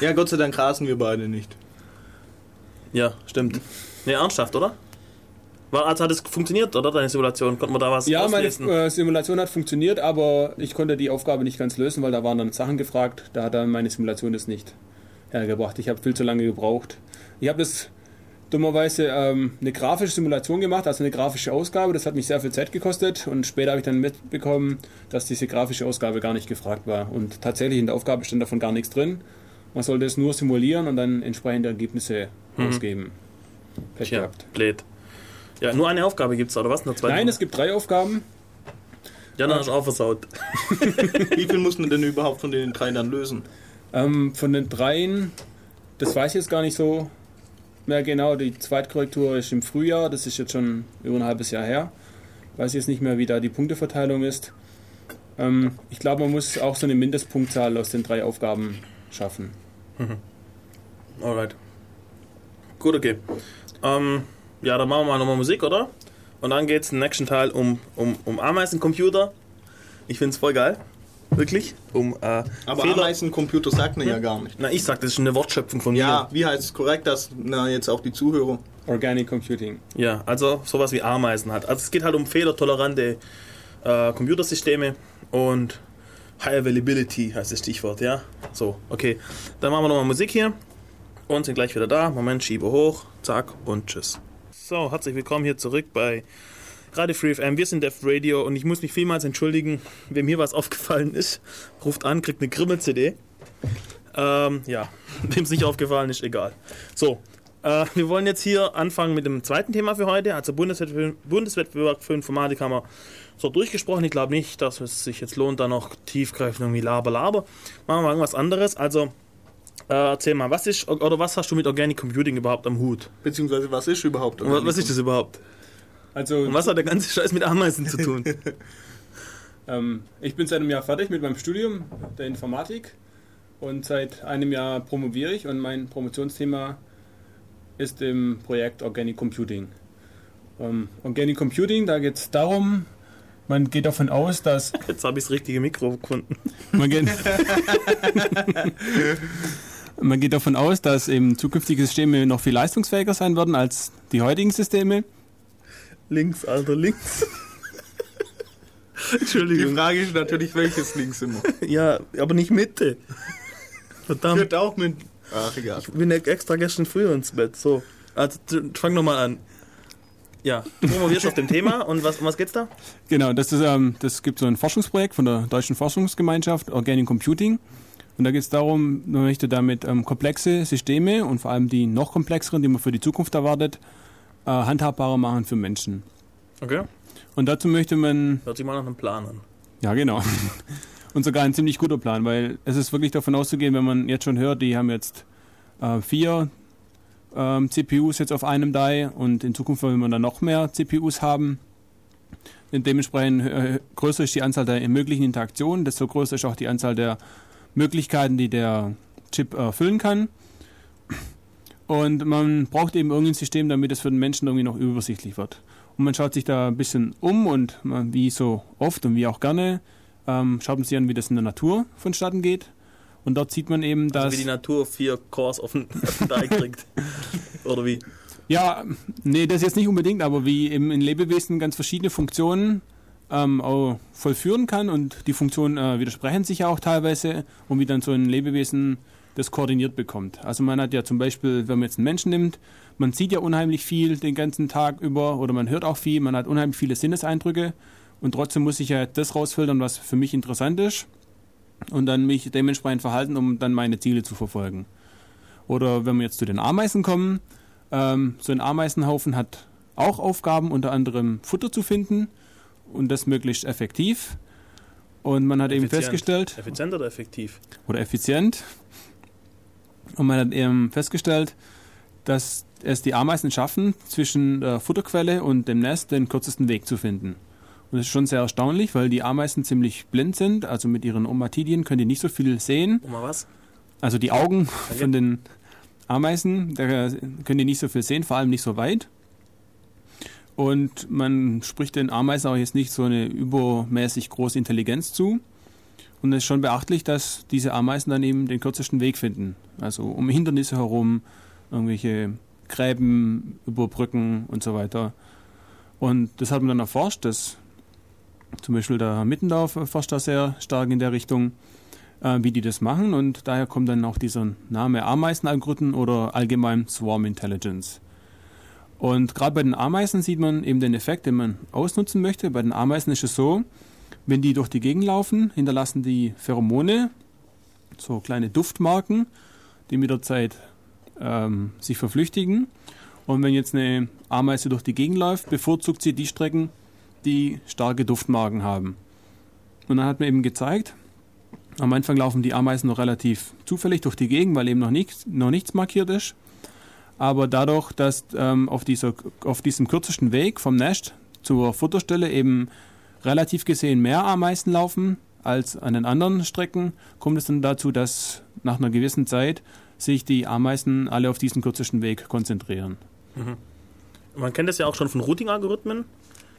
Ja, Gott sei Dank rasen wir beide nicht. Ja, stimmt. Nee, ernsthaft, oder? War, also hat es funktioniert, oder? Deine Simulation? Konnten wir da was Ja, meine auslesen? äh, Simulation hat funktioniert, aber ich konnte die Aufgabe nicht ganz lösen, weil da waren dann Sachen gefragt. Da hat dann meine Simulation das nicht hergebracht. Ich habe viel zu lange gebraucht. Ich habe das dummerweise ähm, eine grafische Simulation gemacht, also eine grafische Ausgabe. Das hat mich sehr viel Zeit gekostet und später habe ich dann mitbekommen, dass diese grafische Ausgabe gar nicht gefragt war. Und tatsächlich in der Aufgabe stand davon gar nichts drin. Man sollte es nur simulieren und dann entsprechende Ergebnisse ausgeben. Pech Tja, gehabt. blöd. Ja, nur eine Aufgabe gibt's oder was? Nein, es gibt drei Aufgaben. Ja, dann hast du auch versaut. Wie viel mussten wir denn überhaupt von den drei dann lösen? Ähm, von den dreien, das weiß ich jetzt gar nicht so mehr genau. Die Zweitkorrektur ist im Frühjahr, das ist jetzt schon über ein halbes Jahr her. Weiß jetzt nicht mehr, wie da die Punkteverteilung ist. Ähm, ich glaube, man muss auch so eine Mindestpunktzahl aus den drei Aufgaben schaffen. Alright. Gut, okay. Ähm, ja, dann machen wir mal nochmal Musik, oder? Und dann geht's im nächsten Teil um, um, um Ameisencomputer. Ich find's voll geil. Wirklich. Um äh, Aber Fehler. Ameisencomputer sagt man ja gar nicht. Na, ich sag, das ist eine Wortschöpfung von Ja, wie heißt es korrekt, dass na, jetzt auch die Zuhörer. Organic Computing. mir. Ja, also sowas wie Ameisen hat. Also es geht halt um fehlertolerante äh, Computersysteme und High Availability heißt das Stichwort, ja? So, okay. Dann machen wir nochmal Musik hier und sind gleich wieder da. Moment, schiebe hoch, zack und tschüss. So, herzlich willkommen hier zurück bei Radio Free FM. Wir sind Def Radio und ich muss mich vielmals entschuldigen, wem hier was aufgefallen ist. Ruft an, kriegt eine Grimmel-CD. Ähm, ja, wem es nicht aufgefallen ist, egal. So, äh, wir wollen jetzt hier anfangen mit dem zweiten Thema für heute. Also Bundeswettbewerb, für Informatik haben wir so durchgesprochen. Ich glaube nicht, dass es sich jetzt lohnt, da noch tiefgreifend irgendwie laber, laber. Machen wir mal irgendwas anderes. Also, äh, erzähl mal, was ist, oder was hast du mit Organic Computing überhaupt am Hut? Beziehungsweise, was ist überhaupt? Und was, was ist das überhaupt? Also, Und was hat der ganze Scheiß mit Ameisen zu tun? ähm, ich bin seit einem Jahr fertig mit meinem Studium der Informatik und seit einem Jahr promoviere ich und mein Promotionsthema ist im Projekt Organic Computing. Ähm, Organic Computing, da geht es darum, man geht davon aus, dass Jetzt habe ich das richtige Mikro gefunden. man geht, man geht davon aus, dass eben zukünftige Systeme noch viel leistungsfähiger sein werden als die heutigen Systeme. Links, Alter, links. Die Entschuldigung. Frage ist natürlich, welches links immer. Ja, aber nicht Mitte. Verdammt. Wird auch mit. Ach, egal. Ich bin ja extra gestern früher ins Bett. So. Also, fang nochmal an. Ja, du promovierst auf dem Thema und was, um was geht's da? Genau, das, ist, ähm, das gibt so ein Forschungsprojekt von der Deutschen Forschungsgemeinschaft Organic Computing. Und da geht es darum, man möchte damit ähm, komplexe Systeme und vor allem die noch komplexeren, die man für die Zukunft erwartet, äh, handhabbarer machen für Menschen. Okay. Und dazu möchte man, Hört sich mal nach einem Plan an. ja genau, und sogar ein ziemlich guter Plan, weil es ist wirklich davon auszugehen, wenn man jetzt schon hört, die haben jetzt äh, vier ähm, CPUs jetzt auf einem Die und in Zukunft will man dann noch mehr CPUs haben. Und dementsprechend äh, größer ist die Anzahl der möglichen Interaktionen, desto größer ist auch die Anzahl der Möglichkeiten, die der Chip erfüllen kann. Und man braucht eben irgendein System, damit es für den Menschen irgendwie noch übersichtlich wird. und man schaut sich da ein bisschen um und man, wie so oft und wie auch gerne ähm, schaut man sich an, wie das in der Natur vonstatten geht. Und dort sieht man eben, dass... Also wie die Natur vier Cores auf den, auf den Teig kriegt. Oder wie? Ja, nee, das jetzt nicht unbedingt, aber wie eben in Lebewesen ganz verschiedene Funktionen ähm, auch vollführen kann und die Funktionen äh, widersprechen sich ja auch teilweise und wie dann so ein Lebewesen das koordiniert bekommt. Also man hat ja zum Beispiel, wenn man jetzt einen Menschen nimmt, man sieht ja unheimlich viel den ganzen Tag über oder man hört auch viel, man hat unheimlich viele Sinneseindrücke und trotzdem muss ich ja das rausfiltern, was für mich interessant ist und dann mich dementsprechend verhalten, um dann meine Ziele zu verfolgen. Oder wenn wir jetzt zu den Ameisen kommen, ähm, so ein Ameisenhaufen hat auch Aufgaben, unter anderem Futter zu finden und das möglichst effektiv. Und man hat eben Effizient. festgestellt, Effizient oder effektiv? oder effizient, und man hat eben festgestellt, dass es die Ameisen schaffen, zwischen der Futterquelle und dem Nest den kürzesten Weg zu finden. Und das ist schon sehr erstaunlich, weil die Ameisen ziemlich blind sind, also mit ihren Omatidien können die nicht so viel sehen. Mal was? Also die Augen von den Ameisen, da können die nicht so viel sehen, vor allem nicht so weit. Und man spricht den Ameisen auch jetzt nicht so eine übermäßig große Intelligenz zu. Und es ist schon beachtlich, dass diese Ameisen dann eben den kürzesten Weg finden. Also um Hindernisse herum, irgendwelche Gräben überbrücken und so weiter. Und das hat man dann erforscht, dass zum Beispiel der Herr Mittendorf forscht da sehr stark in der Richtung, äh, wie die das machen. Und daher kommt dann auch dieser Name Ameisenalgorithmen oder allgemein Swarm Intelligence. Und gerade bei den Ameisen sieht man eben den Effekt, den man ausnutzen möchte. Bei den Ameisen ist es so, wenn die durch die Gegend laufen, hinterlassen die Pheromone, so kleine Duftmarken, die mit der Zeit ähm, sich verflüchtigen. Und wenn jetzt eine Ameise durch die Gegend läuft, bevorzugt sie die Strecken, die starke Duftmarken haben. Und dann hat man eben gezeigt, am Anfang laufen die Ameisen noch relativ zufällig durch die Gegend, weil eben noch nichts, noch nichts markiert ist. Aber dadurch, dass ähm, auf, dieser, auf diesem kürzesten Weg vom Nest zur Futterstelle eben relativ gesehen mehr Ameisen laufen als an den anderen Strecken, kommt es dann dazu, dass nach einer gewissen Zeit sich die Ameisen alle auf diesen kürzesten Weg konzentrieren. Man kennt das ja auch schon von Routing-Algorithmen.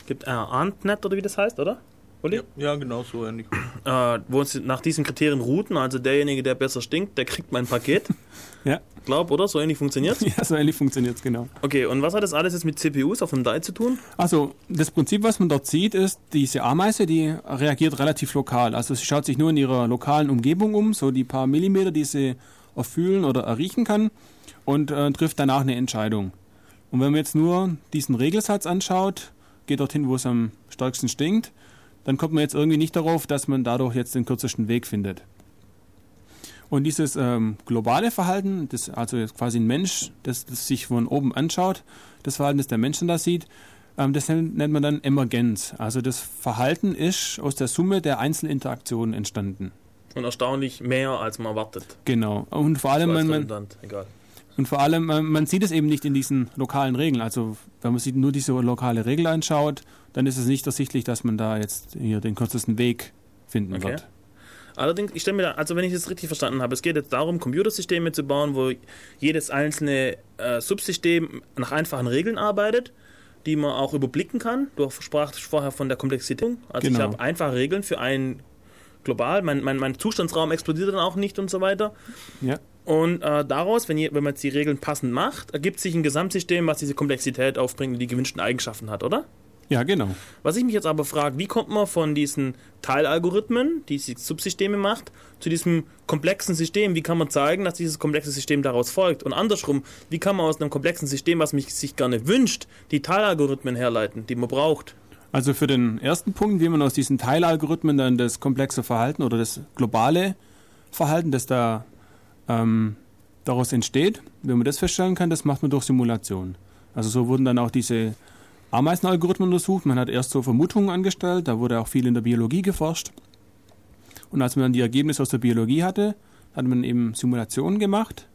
Gibt äh, AntNet oder wie das heißt, oder? Ja, ja, genau so ähnlich. Äh, wo uns nach diesen Kriterien routen, also derjenige, der besser stinkt, der kriegt mein Paket. Ja, Glaub, oder? So ähnlich funktioniert ja so ähnlich funktioniert es genau. Okay, und was hat das alles jetzt mit CPUs auf dem DAI zu tun? Also das Prinzip, was man dort sieht, ist, diese Ameise, die reagiert relativ lokal. Also sie schaut sich nur in ihrer lokalen Umgebung um, so die paar Millimeter, die sie erfühlen oder erriechen kann und äh, trifft danach eine Entscheidung. Und wenn man jetzt nur diesen Regelsatz anschaut, geht dorthin, wo es am stärksten stinkt, dann kommt man jetzt irgendwie nicht darauf, dass man dadurch jetzt den kürzesten Weg findet. Und dieses ähm, globale Verhalten, das, also quasi ein Mensch, das, das sich von oben anschaut, das Verhalten, das der Mensch dann da sieht, ähm, das nennt nennt man dann Emergenz. Also das Verhalten ist aus der Summe der Einzelinteraktionen entstanden. Und erstaunlich mehr, als man erwartet. Genau. Und vor allem, als man, egal. Und vor allem, man, man sieht es eben nicht in diesen lokalen Regeln. Also wenn man sich nur diese lokale Regel anschaut, dann ist es nicht ersichtlich, dass man da jetzt hier den kürzesten Weg finden Okay. wird. Allerdings, ich stelle mir da, also wenn ich das richtig verstanden habe, es geht jetzt darum, Computersysteme zu bauen, wo jedes einzelne äh, Subsystem nach einfachen Regeln arbeitet, die man auch überblicken kann. Du sprachst vorher von der Komplexität. Also ich Genau. habe einfache Regeln für einen global, mein, mein, mein Zustandsraum explodiert dann auch nicht und so weiter. Ja. Und äh, daraus, wenn, je, wenn man jetzt die Regeln passend macht, ergibt sich ein Gesamtsystem, was diese Komplexität aufbringt und die gewünschten Eigenschaften hat, oder? Ja, genau. Was ich mich jetzt aber frage, wie kommt man von diesen Teilalgorithmen, die die Subsysteme macht, zu diesem komplexen System? Wie kann man zeigen, dass dieses komplexe System daraus folgt? Und andersrum, wie kann man aus einem komplexen System, was mich sich gerne wünscht, die Teilalgorithmen herleiten, die man braucht? Also für den ersten Punkt, wie man aus diesen Teilalgorithmen dann das komplexe Verhalten oder das globale Verhalten, das da ähm, daraus entsteht, wenn man das feststellen kann, das macht man durch Simulation. Also so wurden dann auch diese Ameisenalgorithmen untersucht. Man hat erst so Vermutungen angestellt, da wurde auch viel in der Biologie geforscht. Und als man dann die Ergebnisse aus der Biologie hatte, hat man eben Simulationen gemacht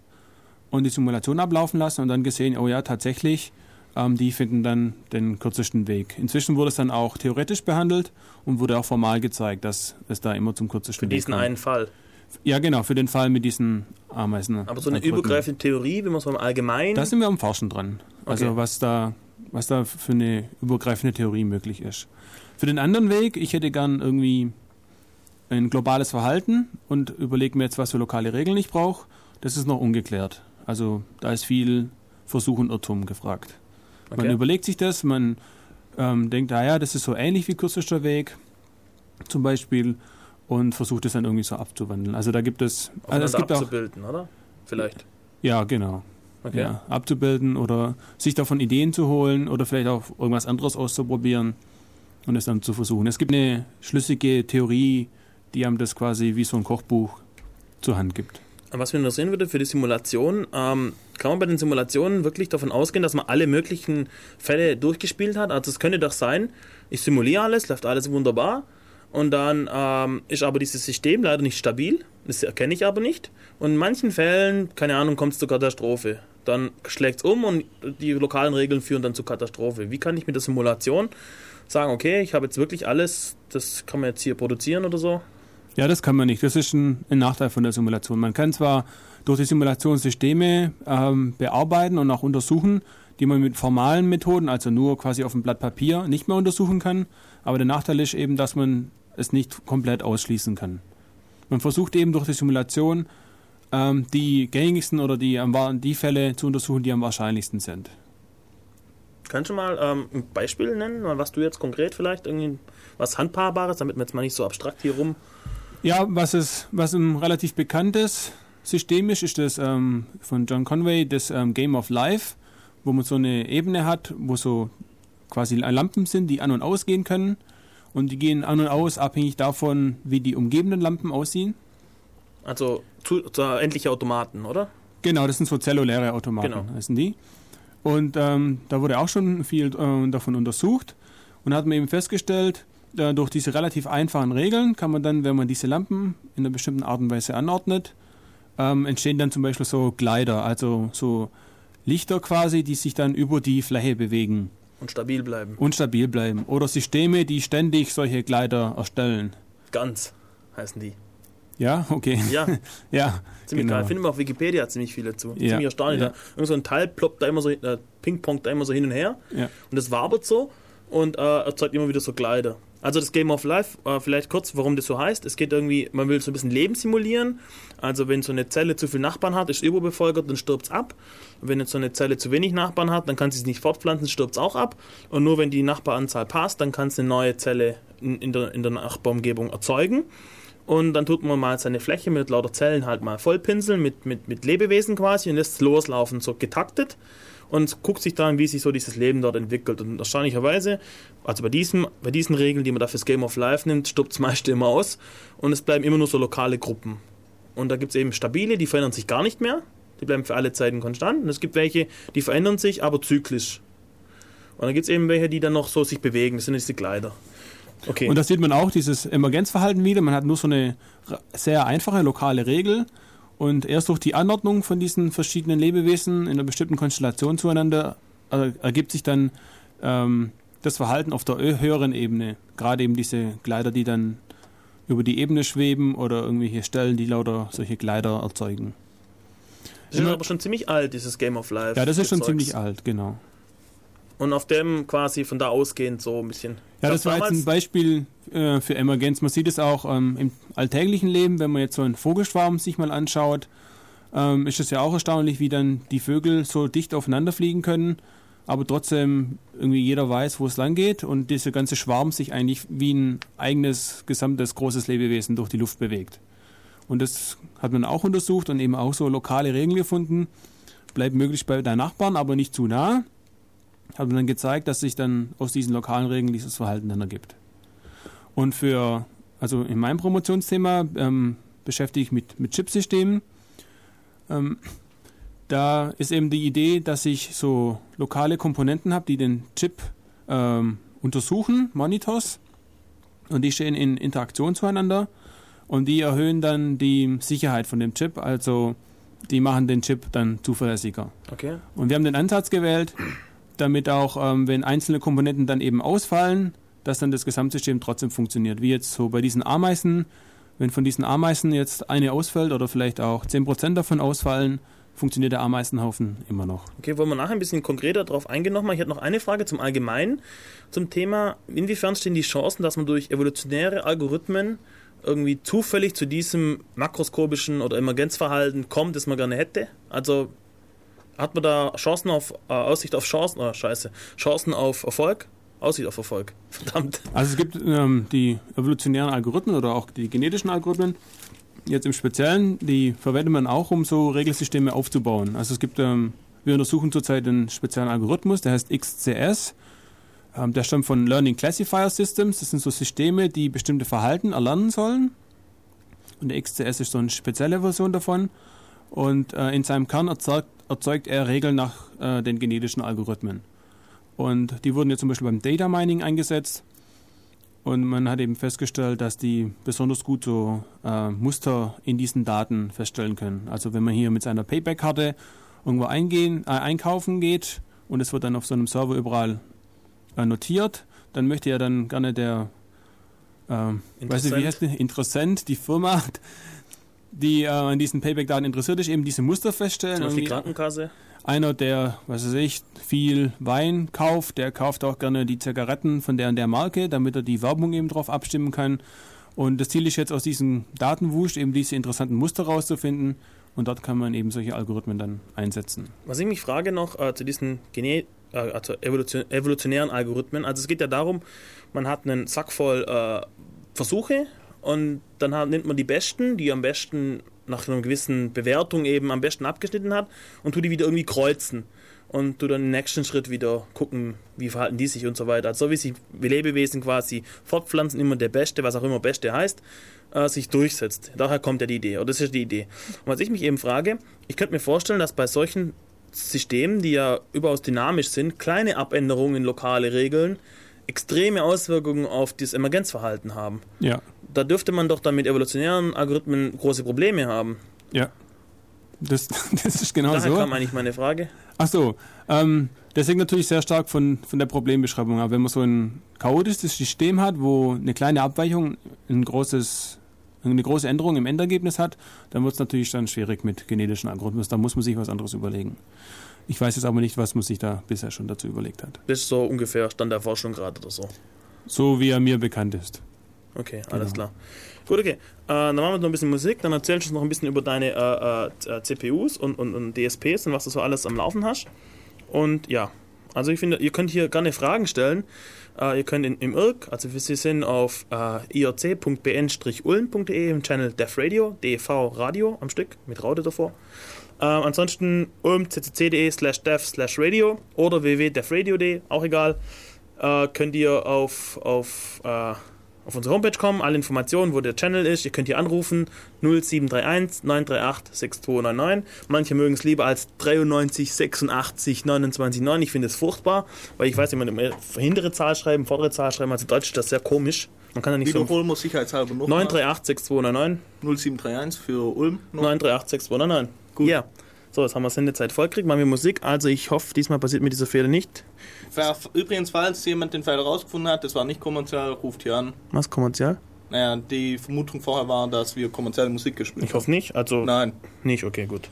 und die Simulation ablaufen lassen und dann gesehen, oh ja, tatsächlich, ähm, die finden dann den kürzesten Weg. Inzwischen wurde es dann auch theoretisch behandelt und wurde auch formal gezeigt, dass es da immer zum kürzesten Für Weg diesen kommt. einen Fall. Ja, genau, für den Fall mit diesen Ameisen. Aber so eine Algorithmen. übergreifende Theorie, wie man so im Allgemeinen. Da sind wir am Forschen dran. Also Okay. was da was da für eine übergreifende Theorie möglich ist. Für den anderen Weg, ich hätte gern irgendwie ein globales Verhalten und überlege mir jetzt, was für lokale Regeln ich brauche, das ist noch ungeklärt. Also da ist viel Versuch und Irrtum gefragt. Man Okay. überlegt sich das, man ähm, denkt, ah ja, das ist so ähnlich wie kürzester Weg zum Beispiel und versucht es dann irgendwie so abzuwandeln. Also da gibt es, also es gibt auch, abzubilden, oder? Vielleicht. ja genau, Okay. ja, abzubilden oder sich davon Ideen zu holen oder vielleicht auch irgendwas anderes auszuprobieren und es dann zu versuchen. Es gibt eine schlüssige Theorie, die einem das quasi wie so ein Kochbuch zur Hand gibt. Was mich interessieren würde für die Simulation, ähm, kann man bei den Simulationen wirklich davon ausgehen, dass man alle möglichen Fälle durchgespielt hat? Also es könnte doch sein, ich simuliere alles, läuft alles wunderbar und dann ähm, ist aber dieses System leider nicht stabil, das erkenne ich aber nicht und in manchen Fällen, keine Ahnung, kommt es zur Katastrophe. Dann schlägt es um und die lokalen Regeln führen dann zur Katastrophe. Wie kann ich mit der Simulation sagen, okay, ich habe jetzt wirklich alles, das kann man jetzt hier produzieren oder so? Ja, das kann man nicht. Das ist ein, ein Nachteil von der Simulation. Man kann zwar durch die Simulationssysteme ähm, bearbeiten und auch untersuchen, die man mit formalen Methoden, also nur quasi auf dem Blatt Papier, nicht mehr untersuchen kann. Aber der Nachteil ist eben, dass man es nicht komplett ausschließen kann. Man versucht eben durch die Simulation ähm, die gängigsten oder die, die Fälle zu untersuchen, die am wahrscheinlichsten sind. Kannst du mal ähm, ein Beispiel nennen, was du jetzt konkret vielleicht irgendwie was Handhaberbares, damit wir jetzt mal nicht so abstrakt hier rum. Ja, was, es, was ein relativ bekanntes System ist, ist das ähm, von John Conway, das ähm, Game of Life, wo man so eine Ebene hat, wo so quasi Lampen sind, die an und ausgehen können. Und die gehen an und aus, abhängig davon, wie die umgebenden Lampen aussehen. Also zu, zu endliche Automaten, oder? Genau, das sind so zelluläre Automaten, Genau. heißen die. Und ähm, da wurde auch schon viel äh, davon untersucht und hat man eben festgestellt, äh, durch diese relativ einfachen Regeln kann man dann, wenn man diese Lampen in einer bestimmten Art und Weise anordnet, ähm, entstehen dann zum Beispiel so Glider, also so Lichter quasi, die sich dann über die Fläche bewegen Und stabil bleiben. und stabil bleiben. Oder Systeme, die ständig solche Gleiter erstellen. Ganz heißen die. Ja, okay. Ja, Ja, ziemlich genau. geil. Finden wir auf Wikipedia ziemlich viele zu. Ja, Ziemlich erstaunlich. ja. Da Irgend so ein Teil ploppt da immer so, äh, pingpongt da immer so hin und her. Ja. Und das wabert so und äh, erzeugt immer wieder so Gleiter. Also das Game of Life, äh, vielleicht kurz, warum das so heißt. Es geht irgendwie, man will so ein bisschen Leben simulieren. Also wenn so eine Zelle zu viele Nachbarn hat, ist überbevölkert, dann stirbt es ab. Wenn jetzt so eine Zelle zu wenig Nachbarn hat, dann kann sie sich nicht fortpflanzen, stirbt es auch ab. Und nur wenn die Nachbaranzahl passt, dann kann es eine neue Zelle in, in, der, in der Nachbarumgebung erzeugen. Und dann tut man mal seine Fläche mit lauter Zellen halt mal vollpinseln, mit, mit, mit Lebewesen quasi und lässt es loslaufen, so getaktet. Und guckt sich dann, wie sich so dieses Leben dort entwickelt. Und erstaunlicherweise, also bei, diesem, bei diesen Regeln, die man da fürs Game of Life nimmt, stirbt es meist immer aus. Und es bleiben immer nur so lokale Gruppen. Und da gibt es eben stabile, die verändern sich gar nicht mehr. Die bleiben für alle Zeiten konstant. Und es gibt welche, die verändern sich, aber zyklisch. Und dann gibt es eben welche, die dann noch so sich bewegen. Das sind diese Gleiter. Okay. Und da sieht man auch dieses Emergenzverhalten wieder. Man hat nur so eine sehr einfache lokale Regel. Und erst durch die Anordnung von diesen verschiedenen Lebewesen in einer bestimmten Konstellation zueinander äh, ergibt sich dann ähm, das Verhalten auf der höheren Ebene. Gerade eben diese Gleiter, die dann über die Ebene schweben oder irgendwelche Stellen, die lauter solche Gleiter erzeugen. das ist aber schon ziemlich alt, dieses Game of Life. Ja, das ist schon Zeugs. ziemlich alt, genau. Und auf dem quasi von da ausgehend so ein bisschen. Ja, das war jetzt ein Beispiel äh, für Emergenz. Man sieht es auch ähm, im alltäglichen Leben, wenn man jetzt so einen Vogelschwarm sich mal anschaut, ähm, ist es ja auch erstaunlich, wie dann die Vögel so dicht aufeinander fliegen können, aber trotzdem irgendwie jeder weiß, wo es lang geht und dieser ganze Schwarm sich eigentlich wie ein eigenes, gesamtes, großes Lebewesen durch die Luft bewegt. Und das hat man auch untersucht und eben auch so lokale Regeln gefunden. Bleibt möglichst bei deinen Nachbarn, aber nicht zu nah hat man dann gezeigt, dass sich dann aus diesen lokalen Regeln dieses Verhalten dann ergibt. Und für, also in meinem Promotionsthema ähm, beschäftige ich mich mit Chipsystemen. Ähm, da ist eben die Idee, dass ich so lokale Komponenten habe, die den Chip ähm, untersuchen, Monitors, und die stehen in Interaktion zueinander und die erhöhen dann die Sicherheit von dem Chip, also die machen den Chip dann zuverlässiger. Okay. Und wir haben den Ansatz gewählt, damit auch, ähm, wenn einzelne Komponenten dann eben ausfallen, dass dann das Gesamtsystem trotzdem funktioniert. Wie jetzt so bei diesen Ameisen, wenn von diesen Ameisen jetzt eine ausfällt oder vielleicht auch 10% davon ausfallen, funktioniert der Ameisenhaufen immer noch. Okay, wollen wir nachher ein bisschen konkreter darauf eingehen nochmal. Ich hätte noch eine Frage zum Allgemeinen, zum Thema, inwiefern stehen die Chancen, dass man durch evolutionäre Algorithmen irgendwie zufällig zu diesem makroskopischen oder Emergenzverhalten kommt, das man gerne hätte? Also hat man da Chancen auf, äh, Aussicht auf Chancen, oh, scheiße, Chancen auf Erfolg? Aussicht auf Erfolg. Verdammt. Also es gibt ähm, die evolutionären Algorithmen oder auch die genetischen Algorithmen. Jetzt im Speziellen, die verwendet man auch, um so Regelsysteme aufzubauen. Also es gibt, ähm, wir untersuchen zurzeit einen speziellen Algorithmus, der heißt XCS. Ähm, der stammt von Learning Classifier Systems. Das sind so Systeme, die bestimmte Verhalten erlernen sollen. Und der XCS ist so eine spezielle Version davon. Und äh, in seinem Kern erzeugt, erzeugt er Regeln nach äh, den genetischen Algorithmen. Und die wurden jetzt zum Beispiel beim Data Mining eingesetzt. Und man hat eben festgestellt, dass die besonders gut so äh, Muster in diesen Daten feststellen können. Also wenn man hier mit seiner Payback-Karte irgendwo eingehen, äh, einkaufen geht und es wird dann auf so einem Server überall äh, notiert, dann möchte ja dann gerne der äh, weiß nicht, wie heißt die? Interessent, die Firma, die äh, an diesen Payback-Daten interessiert ist, eben diese Muster feststellen. Zum Beispiel Irgendwie- Krankenkasse. einer, der, was weiß ich, viel Wein kauft, der kauft auch gerne die Zigaretten von der und der Marke, damit er die Werbung eben drauf abstimmen kann. Und das Ziel ist jetzt aus diesem Datenwust eben diese interessanten Muster rauszufinden und dort kann man eben solche Algorithmen dann einsetzen. Was ich mich frage noch äh, zu diesen Gene äh, also Evolution evolutionären Algorithmen, also es geht ja darum, man hat einen Sack voll äh, Versuche und dann hat, nimmt man die besten, die am besten nach einer gewissen Bewertung eben am besten abgeschnitten hat und tut die wieder irgendwie kreuzen und tut dann im nächsten Schritt wieder gucken, wie verhalten die sich und so weiter. Also so wie sich Lebewesen quasi fortpflanzen, immer der Beste, was auch immer Beste heißt, äh, sich durchsetzt. Daher kommt ja die Idee, oder das ist die Idee. Und was ich mich eben frage, ich könnte mir vorstellen, dass bei solchen Systemen, die ja überaus dynamisch sind, kleine Abänderungen in lokale Regeln extreme Auswirkungen auf das Emergenzverhalten haben. Ja, Da dürfte man doch dann mit evolutionären Algorithmen große Probleme haben. ja. Das, das ist genau Daher so. kam eigentlich meine Frage. Ach so, ähm, das hängt natürlich sehr stark von, von der Problembeschreibung ab. Wenn man so ein chaotisches System hat, wo eine kleine Abweichung ein großes, eine große Änderung im Endergebnis hat, dann wird es natürlich dann schwierig mit genetischen Algorithmen. Da muss man sich was anderes überlegen. Ich weiß jetzt aber nicht, was man sich da bisher schon dazu überlegt hat. Das ist so ungefähr Stand der Forschung gerade oder so. So wie er mir bekannt ist. Okay, alles Genau. klar. Gut, okay. Äh, dann machen wir noch ein bisschen Musik, dann erzählst du uns noch ein bisschen über deine äh, äh, CPUs und, und, und DSPs und was du so alles am Laufen hast. Und ja, also ich finde, ihr könnt hier gerne Fragen stellen. Äh, ihr könnt in, im IRC, also wir sind auf äh, irc.bn-ulm.de im Channel Def Radio, DEV Radio am Stück, mit Raute davor. Äh, ansonsten ulmccc.de slash dev slash radio oder www.devradio.de, auch egal. Äh, könnt ihr auf, auf, äh, auf unsere Homepage kommen, alle Informationen, wo der Channel ist. Ihr könnt hier anrufen 0731 938 6299. Manche mögen es lieber als 93 86 29 9. Ich finde es furchtbar, weil ich weiß, wie man immer hintere Zahl schreiben, vordere Zahl schreiben. Also Deutsch ist das sehr komisch. Man kann ja nicht so Wiederholen wir sicherheitshalber noch 938 6299. 0731 für Ulm. Noch. 938 6299. Gut. Ja. So, jetzt haben wir Sendezeit vollkriegt, machen wir Musik. Also ich hoffe, diesmal passiert mir dieser Fehler nicht. Übrigens, falls jemand den Fall rausgefunden hat, das war nicht kommerziell, ruft hier an. Was kommerziell? Naja, die Vermutung vorher war, dass wir kommerzielle Musik gespielt Ich hoffe nicht. Also haben. Nein, nicht. Okay, gut.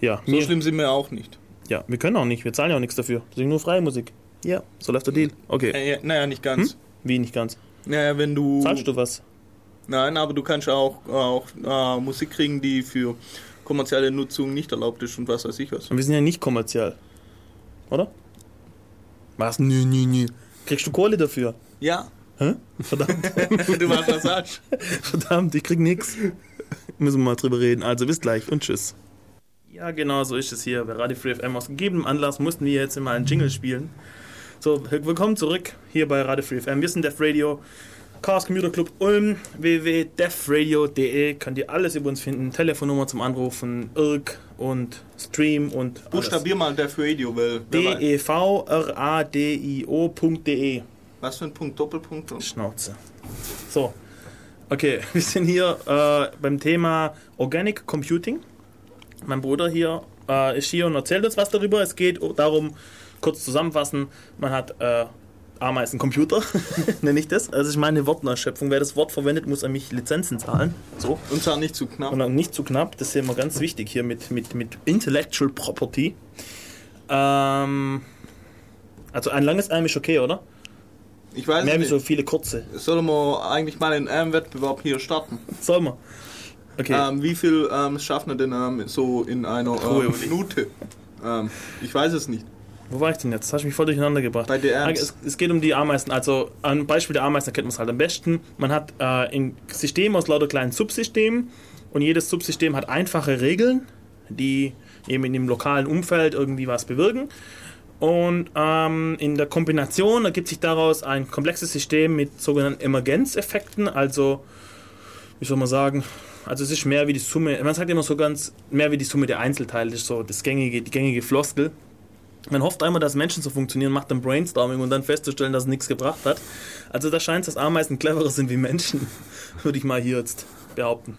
Ja, so mir- schlimm sind wir auch nicht. Ja, wir können auch nicht, wir zahlen ja auch nichts dafür. Deswegen nur freie Musik. Ja, so läuft der Deal. Okay. Äh, naja, nicht ganz. Wie nicht ganz? Naja, wenn du. Zahlst du was? Nein, aber du kannst auch, auch äh, Musik kriegen, die für kommerzielle Nutzung nicht erlaubt ist und was weiß ich was. Und wir sind ja nicht kommerziell. Oder? Was? Nö, nö, nö. Kriegst du Kohle dafür? Ja, Hä? Verdammt, du was sagst. verdammt, ich krieg nix. Müssen wir mal drüber reden. Also bis gleich und tschüss. Ja, genau so ist es hier bei Radio Free FM. Aus gegebenem Anlass mussten wir jetzt immer einen Jingle spielen. So, willkommen zurück hier bei Radio Free FM. Wir sind Def Radio, Chaos Computer Club Ulm, www.defradio.de. Könnt ihr alles über uns finden. Telefonnummer zum Anrufen, IRC und Stream und. Buchstabier mal Def Radio, weil. weiß. E D-E-V-R-A-D-I-O.de. Was für ein Punkt, Doppelpunkt? und- Schnauze. So, okay, wir sind hier äh, beim Thema Organic Computing. Mein Bruder hier äh, ist hier und erzählt uns was darüber. Es geht darum, kurz zusammenfassen, man hat äh, Ameisencomputer, nenne ich das. Also ich meine Wortneuschöpfung. Wer das Wort verwendet, muss an mich Lizenzen zahlen. So. Und zwar nicht zu knapp. Und dann nicht zu knapp, das ist ja immer ganz wichtig hier mit, mit, mit Intellectual Property. Ähm, also ein langes Arm ist okay, oder? Ich weiß Mehr wie nicht. so viele kurze. Sollen wir eigentlich mal den AM-Wettbewerb hier starten? Sollen wir? Okay. Ähm, wie viel ähm, schaffen wir denn ähm, so in einer ähm. Minute? Ähm, ich weiß es nicht. Wo war ich denn jetzt? Das hast du mich voll durcheinander gebracht. Bei ernst? Es, es geht um die Ameisen. Also ein Beispiel der Ameisen kennt man es halt am besten. Man hat äh, ein System aus lauter kleinen Subsystemen und jedes Subsystem hat einfache Regeln, die eben in dem lokalen Umfeld irgendwie was bewirken. Und ähm, in der Kombination ergibt sich daraus ein komplexes System mit sogenannten Emergenzeffekten, also wie soll man sagen, also es ist mehr wie die Summe, man sagt immer so ganz, mehr wie die Summe der Einzelteile, das ist so das gängige, die gängige Floskel. Man hofft einmal, dass Menschen so funktionieren, macht dann Brainstorming und dann festzustellen, dass es nichts gebracht hat. Also da scheint es, dass Ameisen cleverer sind wie Menschen, würde ich mal hier jetzt behaupten.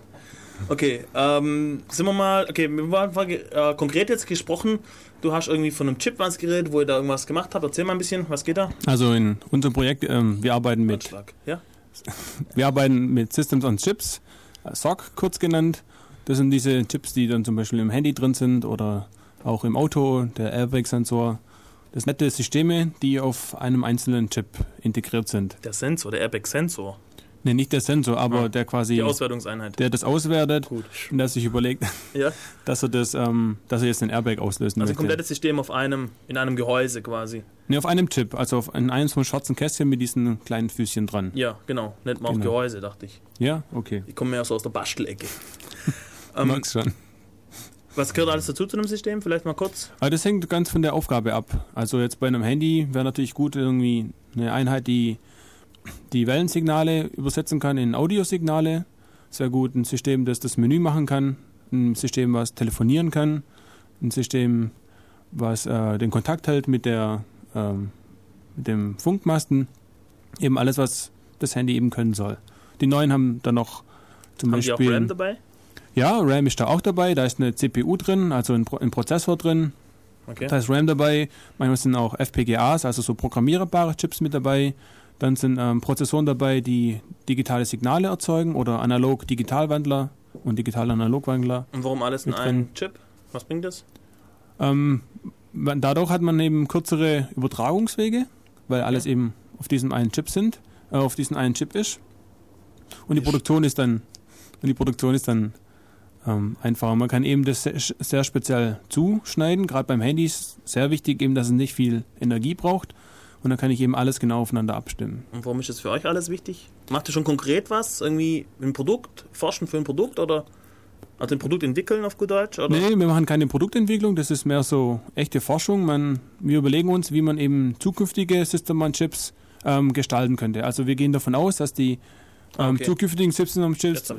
Okay, ähm, sind wir mal, okay, wir waren äh, konkret jetzt gesprochen, du hast irgendwie von einem Chip was geredet, wo ihr da irgendwas gemacht habt. Erzähl mal ein bisschen, was geht da? Also in unserem Projekt, ähm, wir arbeiten mit. Ja? Wir arbeiten mit Systems on Chips, äh, SOC kurz genannt. Das sind diese Chips, die dann zum Beispiel im Handy drin sind oder auch im Auto, der Airbag-Sensor. Das sind nette Systeme, die auf einem einzelnen Chip integriert sind. Der Sensor, der Airbag-Sensor, Ne, nicht der Sensor, aber Ah, der quasi, die Auswertungseinheit. der das auswertet Gut. und der sich überlegt, Ja? dass er das, ähm, dass er jetzt den Airbag auslösen Also ein möchte. komplettes System auf einem, in einem Gehäuse quasi. Ne, auf einem Chip, also auf in einem so einem schwarzen Kästchen mit diesen kleinen Füßchen dran. Ja, genau. Nennt man auch Genau. Gehäuse, dachte ich. Ja, okay. Ich komme mehr so aus der Bastelecke. Ähm, Magst schon. Was gehört alles dazu zu einem System? Vielleicht mal kurz. Aber das hängt ganz von der Aufgabe ab. Also jetzt bei einem Handy wäre natürlich gut irgendwie eine Einheit, die die Wellensignale übersetzen kann in Audiosignale. Sehr gut ein System, das das Menü machen kann. Ein System, was telefonieren kann. Ein System, was äh, den Kontakt hält mit, der, ähm, mit dem Funkmasten. Eben alles, was das Handy eben können soll. Die neuen haben dann noch zum Haben die auch Beispiel... RAM dabei? Ja, RAM ist da auch dabei. Da ist eine CPU drin, also ein, Pro ein Prozessor drin. Okay. Da ist RAM dabei, manchmal sind auch FPGAs, also so programmierbare Chips mit dabei. Dann sind ähm, Prozessoren dabei, die digitale Signale erzeugen oder Analog-Digitalwandler und Digital-Analogwandler. Und warum alles in einem. Chip? Was bringt das? Ähm, dadurch hat man eben kürzere Übertragungswege, weil alles eben auf diesem einen Chip sind, äh, auf diesem einen Chip ist. Und die Produktion ist dann, und die Produktion ist dann ähm, einfacher. Man kann eben das sehr, sehr speziell zuschneiden. Gerade beim Handy ist sehr wichtig eben, dass es nicht viel Energie braucht. Und dann kann ich eben alles genau aufeinander abstimmen. Und warum ist das für euch alles wichtig? Macht ihr schon konkret was? Irgendwie ein Produkt? Forschen für ein Produkt? Oder also ein Produkt entwickeln auf gut Deutsch? Oder? Nee, wir machen keine Produktentwicklung, das ist mehr so echte Forschung. Man, wir überlegen uns, wie man eben zukünftige System-on-Chips ähm, gestalten könnte. Also wir gehen davon aus, dass die ähm, okay. zukünftigen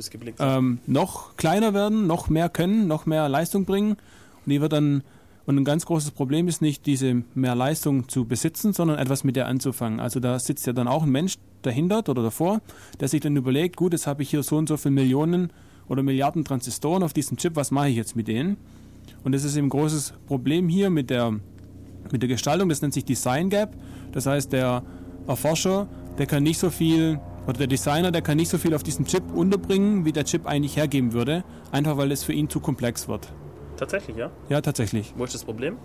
geblickt. ähm, noch kleiner werden, noch mehr können, noch mehr Leistung bringen. Und die wird dann und ein ganz großes Problem ist nicht, diese mehr Leistung zu besitzen, sondern etwas mit der anzufangen. Also da sitzt ja dann auch ein Mensch dahinter oder davor, der sich dann überlegt, gut, jetzt habe ich hier so und so viele Millionen oder Milliarden Transistoren auf diesem Chip, was mache ich jetzt mit denen? Und das ist eben ein großes Problem hier mit der, mit der Gestaltung, das nennt sich Design Gap. Das heißt, der Erforscher, der kann nicht so viel, oder der Designer, der kann nicht so viel auf diesen Chip unterbringen, wie der Chip eigentlich hergeben würde, einfach weil es für ihn zu komplex wird. Tatsächlich, ja? Ja, tatsächlich. Wo ist das Problem?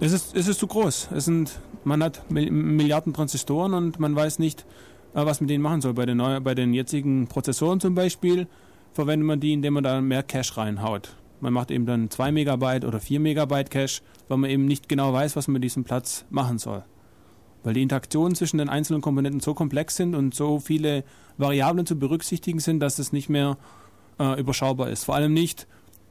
Es ist, es ist zu groß. Es sind, man hat Mil- Milliarden Transistoren und man weiß nicht, äh, was mit denen machen soll. Bei den, neu, bei den jetzigen Prozessoren zum Beispiel verwendet man die, indem man da mehr Cache reinhaut. Man macht eben dann 2 Megabyte oder 4 Megabyte Cache, weil man eben nicht genau weiß, was man mit diesem Platz machen soll. Weil die Interaktionen zwischen den einzelnen Komponenten so komplex sind und so viele Variablen zu berücksichtigen sind, dass es nicht mehr äh, überschaubar ist. Vor allem nicht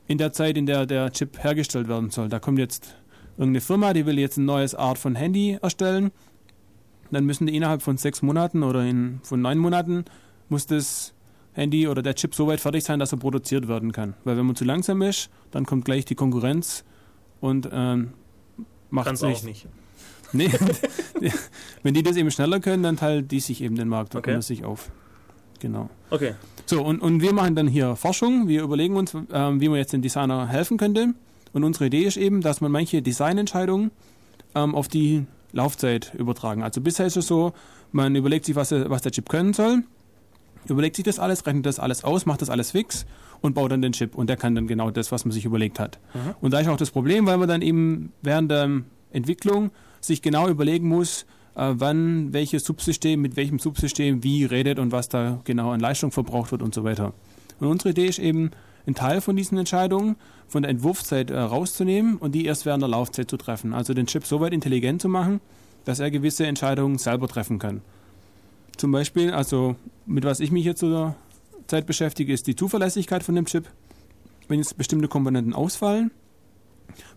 in der Zeit, in der der Chip hergestellt werden soll. Da kommt jetzt irgendeine Firma, die will jetzt ein neues Art von Handy erstellen. Dann müssen die innerhalb von sechs Monaten oder in, von neun Monaten muss das Handy oder der Chip so weit fertig sein, dass er produziert werden kann. Weil wenn man zu langsam ist, dann kommt gleich die Konkurrenz und ähm, macht Kannst auch nicht. Nee, wenn die das eben schneller können, dann teilt die sich eben den Markt Okay. unter sich auf. Genau. Okay. So, und, und wir machen dann hier Forschung. Wir überlegen uns, ähm, wie man jetzt den Designer helfen könnte. Und unsere Idee ist eben, dass man manche Designentscheidungen ähm, auf die Laufzeit übertragen. Also bisher ist es so, man überlegt sich, was, was der Chip können soll, überlegt sich das alles, rechnet das alles aus, macht das alles fix und baut dann den Chip. Und der kann dann genau das, was man sich überlegt hat. Und da ist auch das Problem, weil man dann eben während der Entwicklung sich genau überlegen muss, äh, wann welches Subsystem mit welchem Subsystem wie redet und was da genau an Leistung verbraucht wird und so weiter. Und unsere Idee ist eben, einen Teil von diesen Entscheidungen von der Entwurfszeit äh, rauszunehmen und die erst während der Laufzeit zu treffen. Also den Chip so weit intelligent zu machen, dass er gewisse Entscheidungen selber treffen kann. Zum Beispiel, also mit was ich mich jetzt zur Zeit beschäftige, ist die Zuverlässigkeit von dem Chip. Wenn jetzt bestimmte Komponenten ausfallen,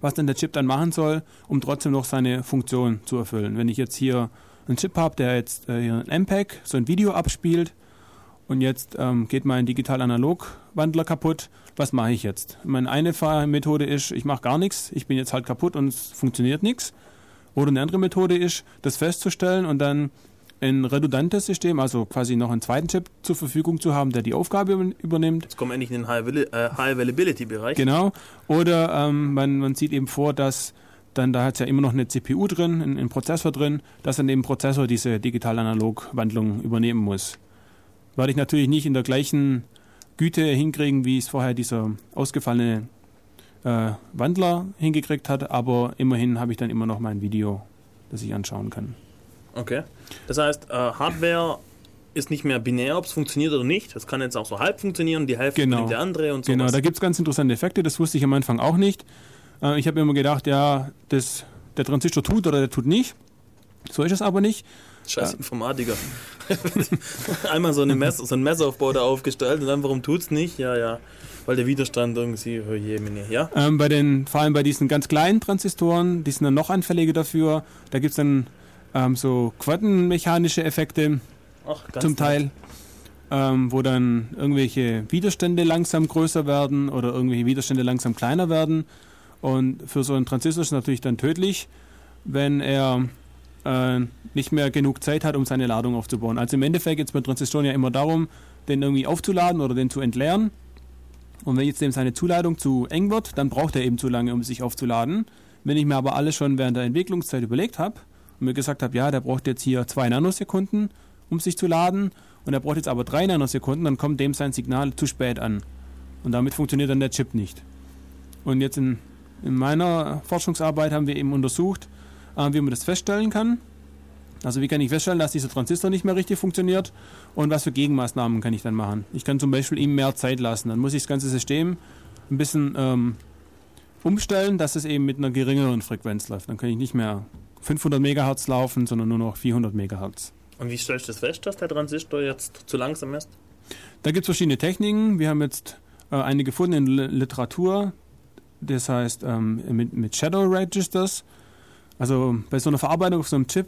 was dann der Chip dann machen soll, um trotzdem noch seine Funktion zu erfüllen. Wenn ich jetzt hier einen Chip habe, der jetzt äh, hier ein MPEG, so ein Video abspielt und jetzt ähm, geht mein Digital-Analog-Wandler kaputt, was mache ich jetzt? Meine eine Methode ist, ich mache gar nichts, ich bin jetzt halt kaputt und es funktioniert nichts. Oder eine andere Methode ist, das festzustellen und dann ein redundantes System, also quasi noch einen zweiten Chip zur Verfügung zu haben, der die Aufgabe über- übernimmt. Jetzt kommen wir endlich in den High Avail- äh. Genau. Oder ähm, man, man sieht eben vor, dass dann, da hat es ja immer noch eine CPU drin, ein, ein Prozessor drin, dass dann eben Prozessor diese Digital-Analog-Wandlung übernehmen muss. Werde ich natürlich nicht in der gleichen Güte hinkriegen, wie es vorher dieser ausgefallene äh, Wandler hingekriegt hat, aber immerhin habe ich dann immer noch mein Video, das ich anschauen kann. Okay. Das heißt, äh, Hardware ist nicht mehr binär, ob es funktioniert oder nicht. Das kann jetzt auch so halb funktionieren, die Hälfte Genau. der andere und so. Genau, da gibt es ganz interessante Effekte, das wusste ich am Anfang auch nicht. Äh, ich habe immer gedacht, ja, das, der Transistor tut oder der tut nicht. So ist es aber nicht. Scheiß Informatiker. Einmal so, eine Mess so ein Messaufbau da aufgestellt und dann, warum tut's nicht? Ja, ja. Weil der Widerstand irgendwie, oh je, meine, ja? Ähm, bei den, vor allem bei diesen ganz kleinen Transistoren, die sind dann noch anfälliger dafür. Da gibt es dann ähm, so quantenmechanische Effekte Ach, zum. Teil, ähm, wo dann irgendwelche Widerstände langsam größer werden oder irgendwelche Widerstände langsam kleiner werden. Und für so einen Transistor ist es natürlich dann tödlich, wenn er äh, nicht mehr genug Zeit hat, um seine Ladung aufzubauen. Also im Endeffekt geht es bei Transistoren ja immer darum, den irgendwie aufzuladen oder den zu entleeren. Und wenn jetzt dem seine Zuladung zu eng wird, dann braucht er eben zu lange, um sich aufzuladen. Wenn ich mir aber alles schon während der Entwicklungszeit überlegt habe und mir gesagt habe, ja, der braucht jetzt hier zwei Nanosekunden, um sich zu laden, und er braucht jetzt aber drei Nanosekunden, dann kommt dem sein Signal zu spät an. Und damit funktioniert dann der Chip nicht. Und jetzt in, in meiner Forschungsarbeit haben wir eben untersucht, äh, wie man das feststellen kann. Also wie kann ich feststellen, dass dieser Transistor nicht mehr richtig funktioniert und was für Gegenmaßnahmen kann ich dann machen. Ich kann zum Beispiel ihm mehr Zeit lassen. Dann muss ich das ganze System ein bisschen ähm, umstellen, dass es eben mit einer geringeren Frequenz läuft. Dann kann ich nicht mehr 500 Megahertz laufen, sondern nur noch 400 Megahertz. Und wie stellst du das fest, dass der Transistor jetzt zu langsam ist? Da gibt es verschiedene Techniken. Wir haben jetzt äh, eine gefunden in der Literatur. Das heißt ähm, mit, mit Shadow Registers. Also bei so einer Verarbeitung auf so einem Chip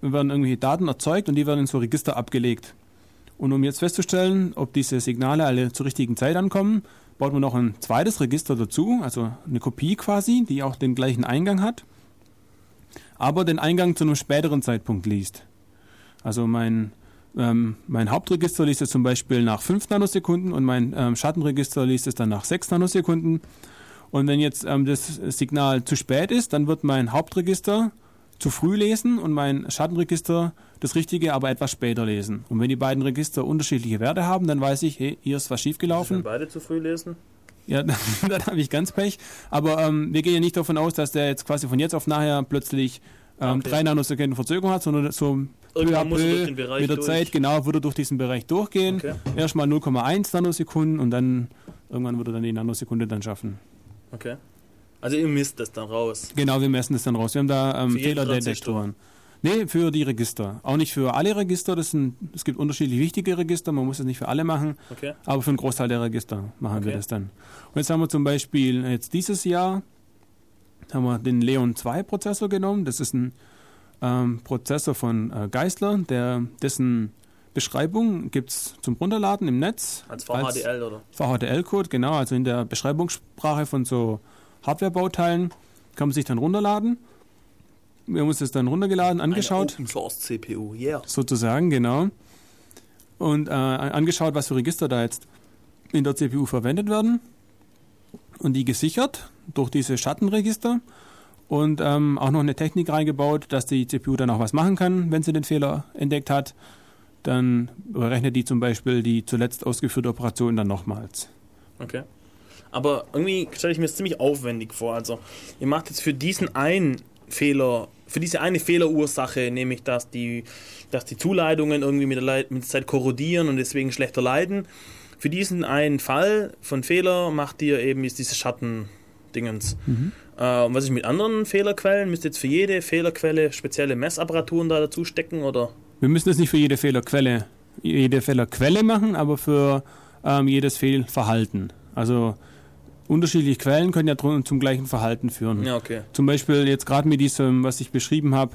werden irgendwelche Daten erzeugt und die werden in so Register abgelegt. Und um jetzt festzustellen, ob diese Signale alle zur richtigen Zeit ankommen, baut man noch ein zweites Register dazu, also eine Kopie quasi, die auch den gleichen Eingang hat, aber den Eingang zu einem späteren Zeitpunkt liest. Also mein, ähm, mein Hauptregister liest es zum Beispiel nach 5 Nanosekunden und mein ähm, Schattenregister liest es dann nach 6 Nanosekunden. Und wenn jetzt ähm, das Signal zu spät ist, dann wird mein Hauptregister zu früh lesen und mein Schattenregister das Richtige aber etwas später lesen. Und wenn die beiden Register unterschiedliche Werte haben, dann weiß ich, hey, hier ist was schiefgelaufen. beide zu früh lesen? Ja, dann, dann habe ich ganz Pech. Aber ähm, wir gehen ja nicht davon aus, dass der jetzt quasi von jetzt auf nachher plötzlich ähm, Okay. drei Nanosekunden Verzögerung hat, sondern so Irgendwann muss er mit der durch. Zeit, genau, würde er durch diesen Bereich durchgehen. Okay. Erstmal 0,1 Nanosekunden und dann irgendwann würde er dann die Nanosekunde dann schaffen. Okay. Also ihr misst das dann raus. Genau, wir messen das dann raus. Wir haben da ähm, Fehlerdetektoren. Nee, für die Register. Auch nicht für alle Register. Das sind, es gibt unterschiedlich wichtige Register. Man muss das nicht für alle machen. Okay. Aber für einen Großteil der Register machen wir Okay. das dann. Und jetzt haben wir zum Beispiel jetzt dieses Jahr haben wir den Leon 2 Prozessor genommen. Das ist ein ähm, Prozessor von äh, Geissler, der, dessen Beschreibung gibt es zum Runterladen im Netz. Als VHDL oder? VHDL-Code, genau, also in der Beschreibungssprache von so Hardware-Bauteilen kann man sich dann runterladen. Wir haben uns das dann runtergeladen, angeschaut Eine Open Source CPU, yeah. sozusagen, genau. Und äh, angeschaut, was für Register da jetzt in der CPU verwendet werden. Und die gesichert durch diese Schattenregister. und ähm, auch noch eine Technik reingebaut, dass die CPU dann auch was machen kann, wenn sie den Fehler entdeckt hat. Dann berechnet die zum Beispiel die zuletzt ausgeführte Operation dann nochmals. Okay. Aber irgendwie stelle ich mir das ziemlich aufwendig vor. Also, ihr macht jetzt für diesen einen Fehler, für diese eine Fehlerursache, nämlich dass die, dass die Zuleitungen irgendwie mit der, Leit mit der Zeit korrodieren und deswegen schlechter leiden. Für diesen einen Fall von Fehler macht ihr eben jetzt diese Schattendingens. Äh, und was ist mit anderen Fehlerquellen? Müsst ihr jetzt für jede Fehlerquelle spezielle Messapparaturen da dazu stecken oder? Wir müssen das nicht für jede Fehlerquelle, jede Fehlerquelle machen, aber für ähm, jedes Fehlverhalten. Also unterschiedliche Quellen können ja zum gleichen Verhalten führen. Ja, okay. Zum Beispiel jetzt gerade mit diesem, was ich beschrieben habe,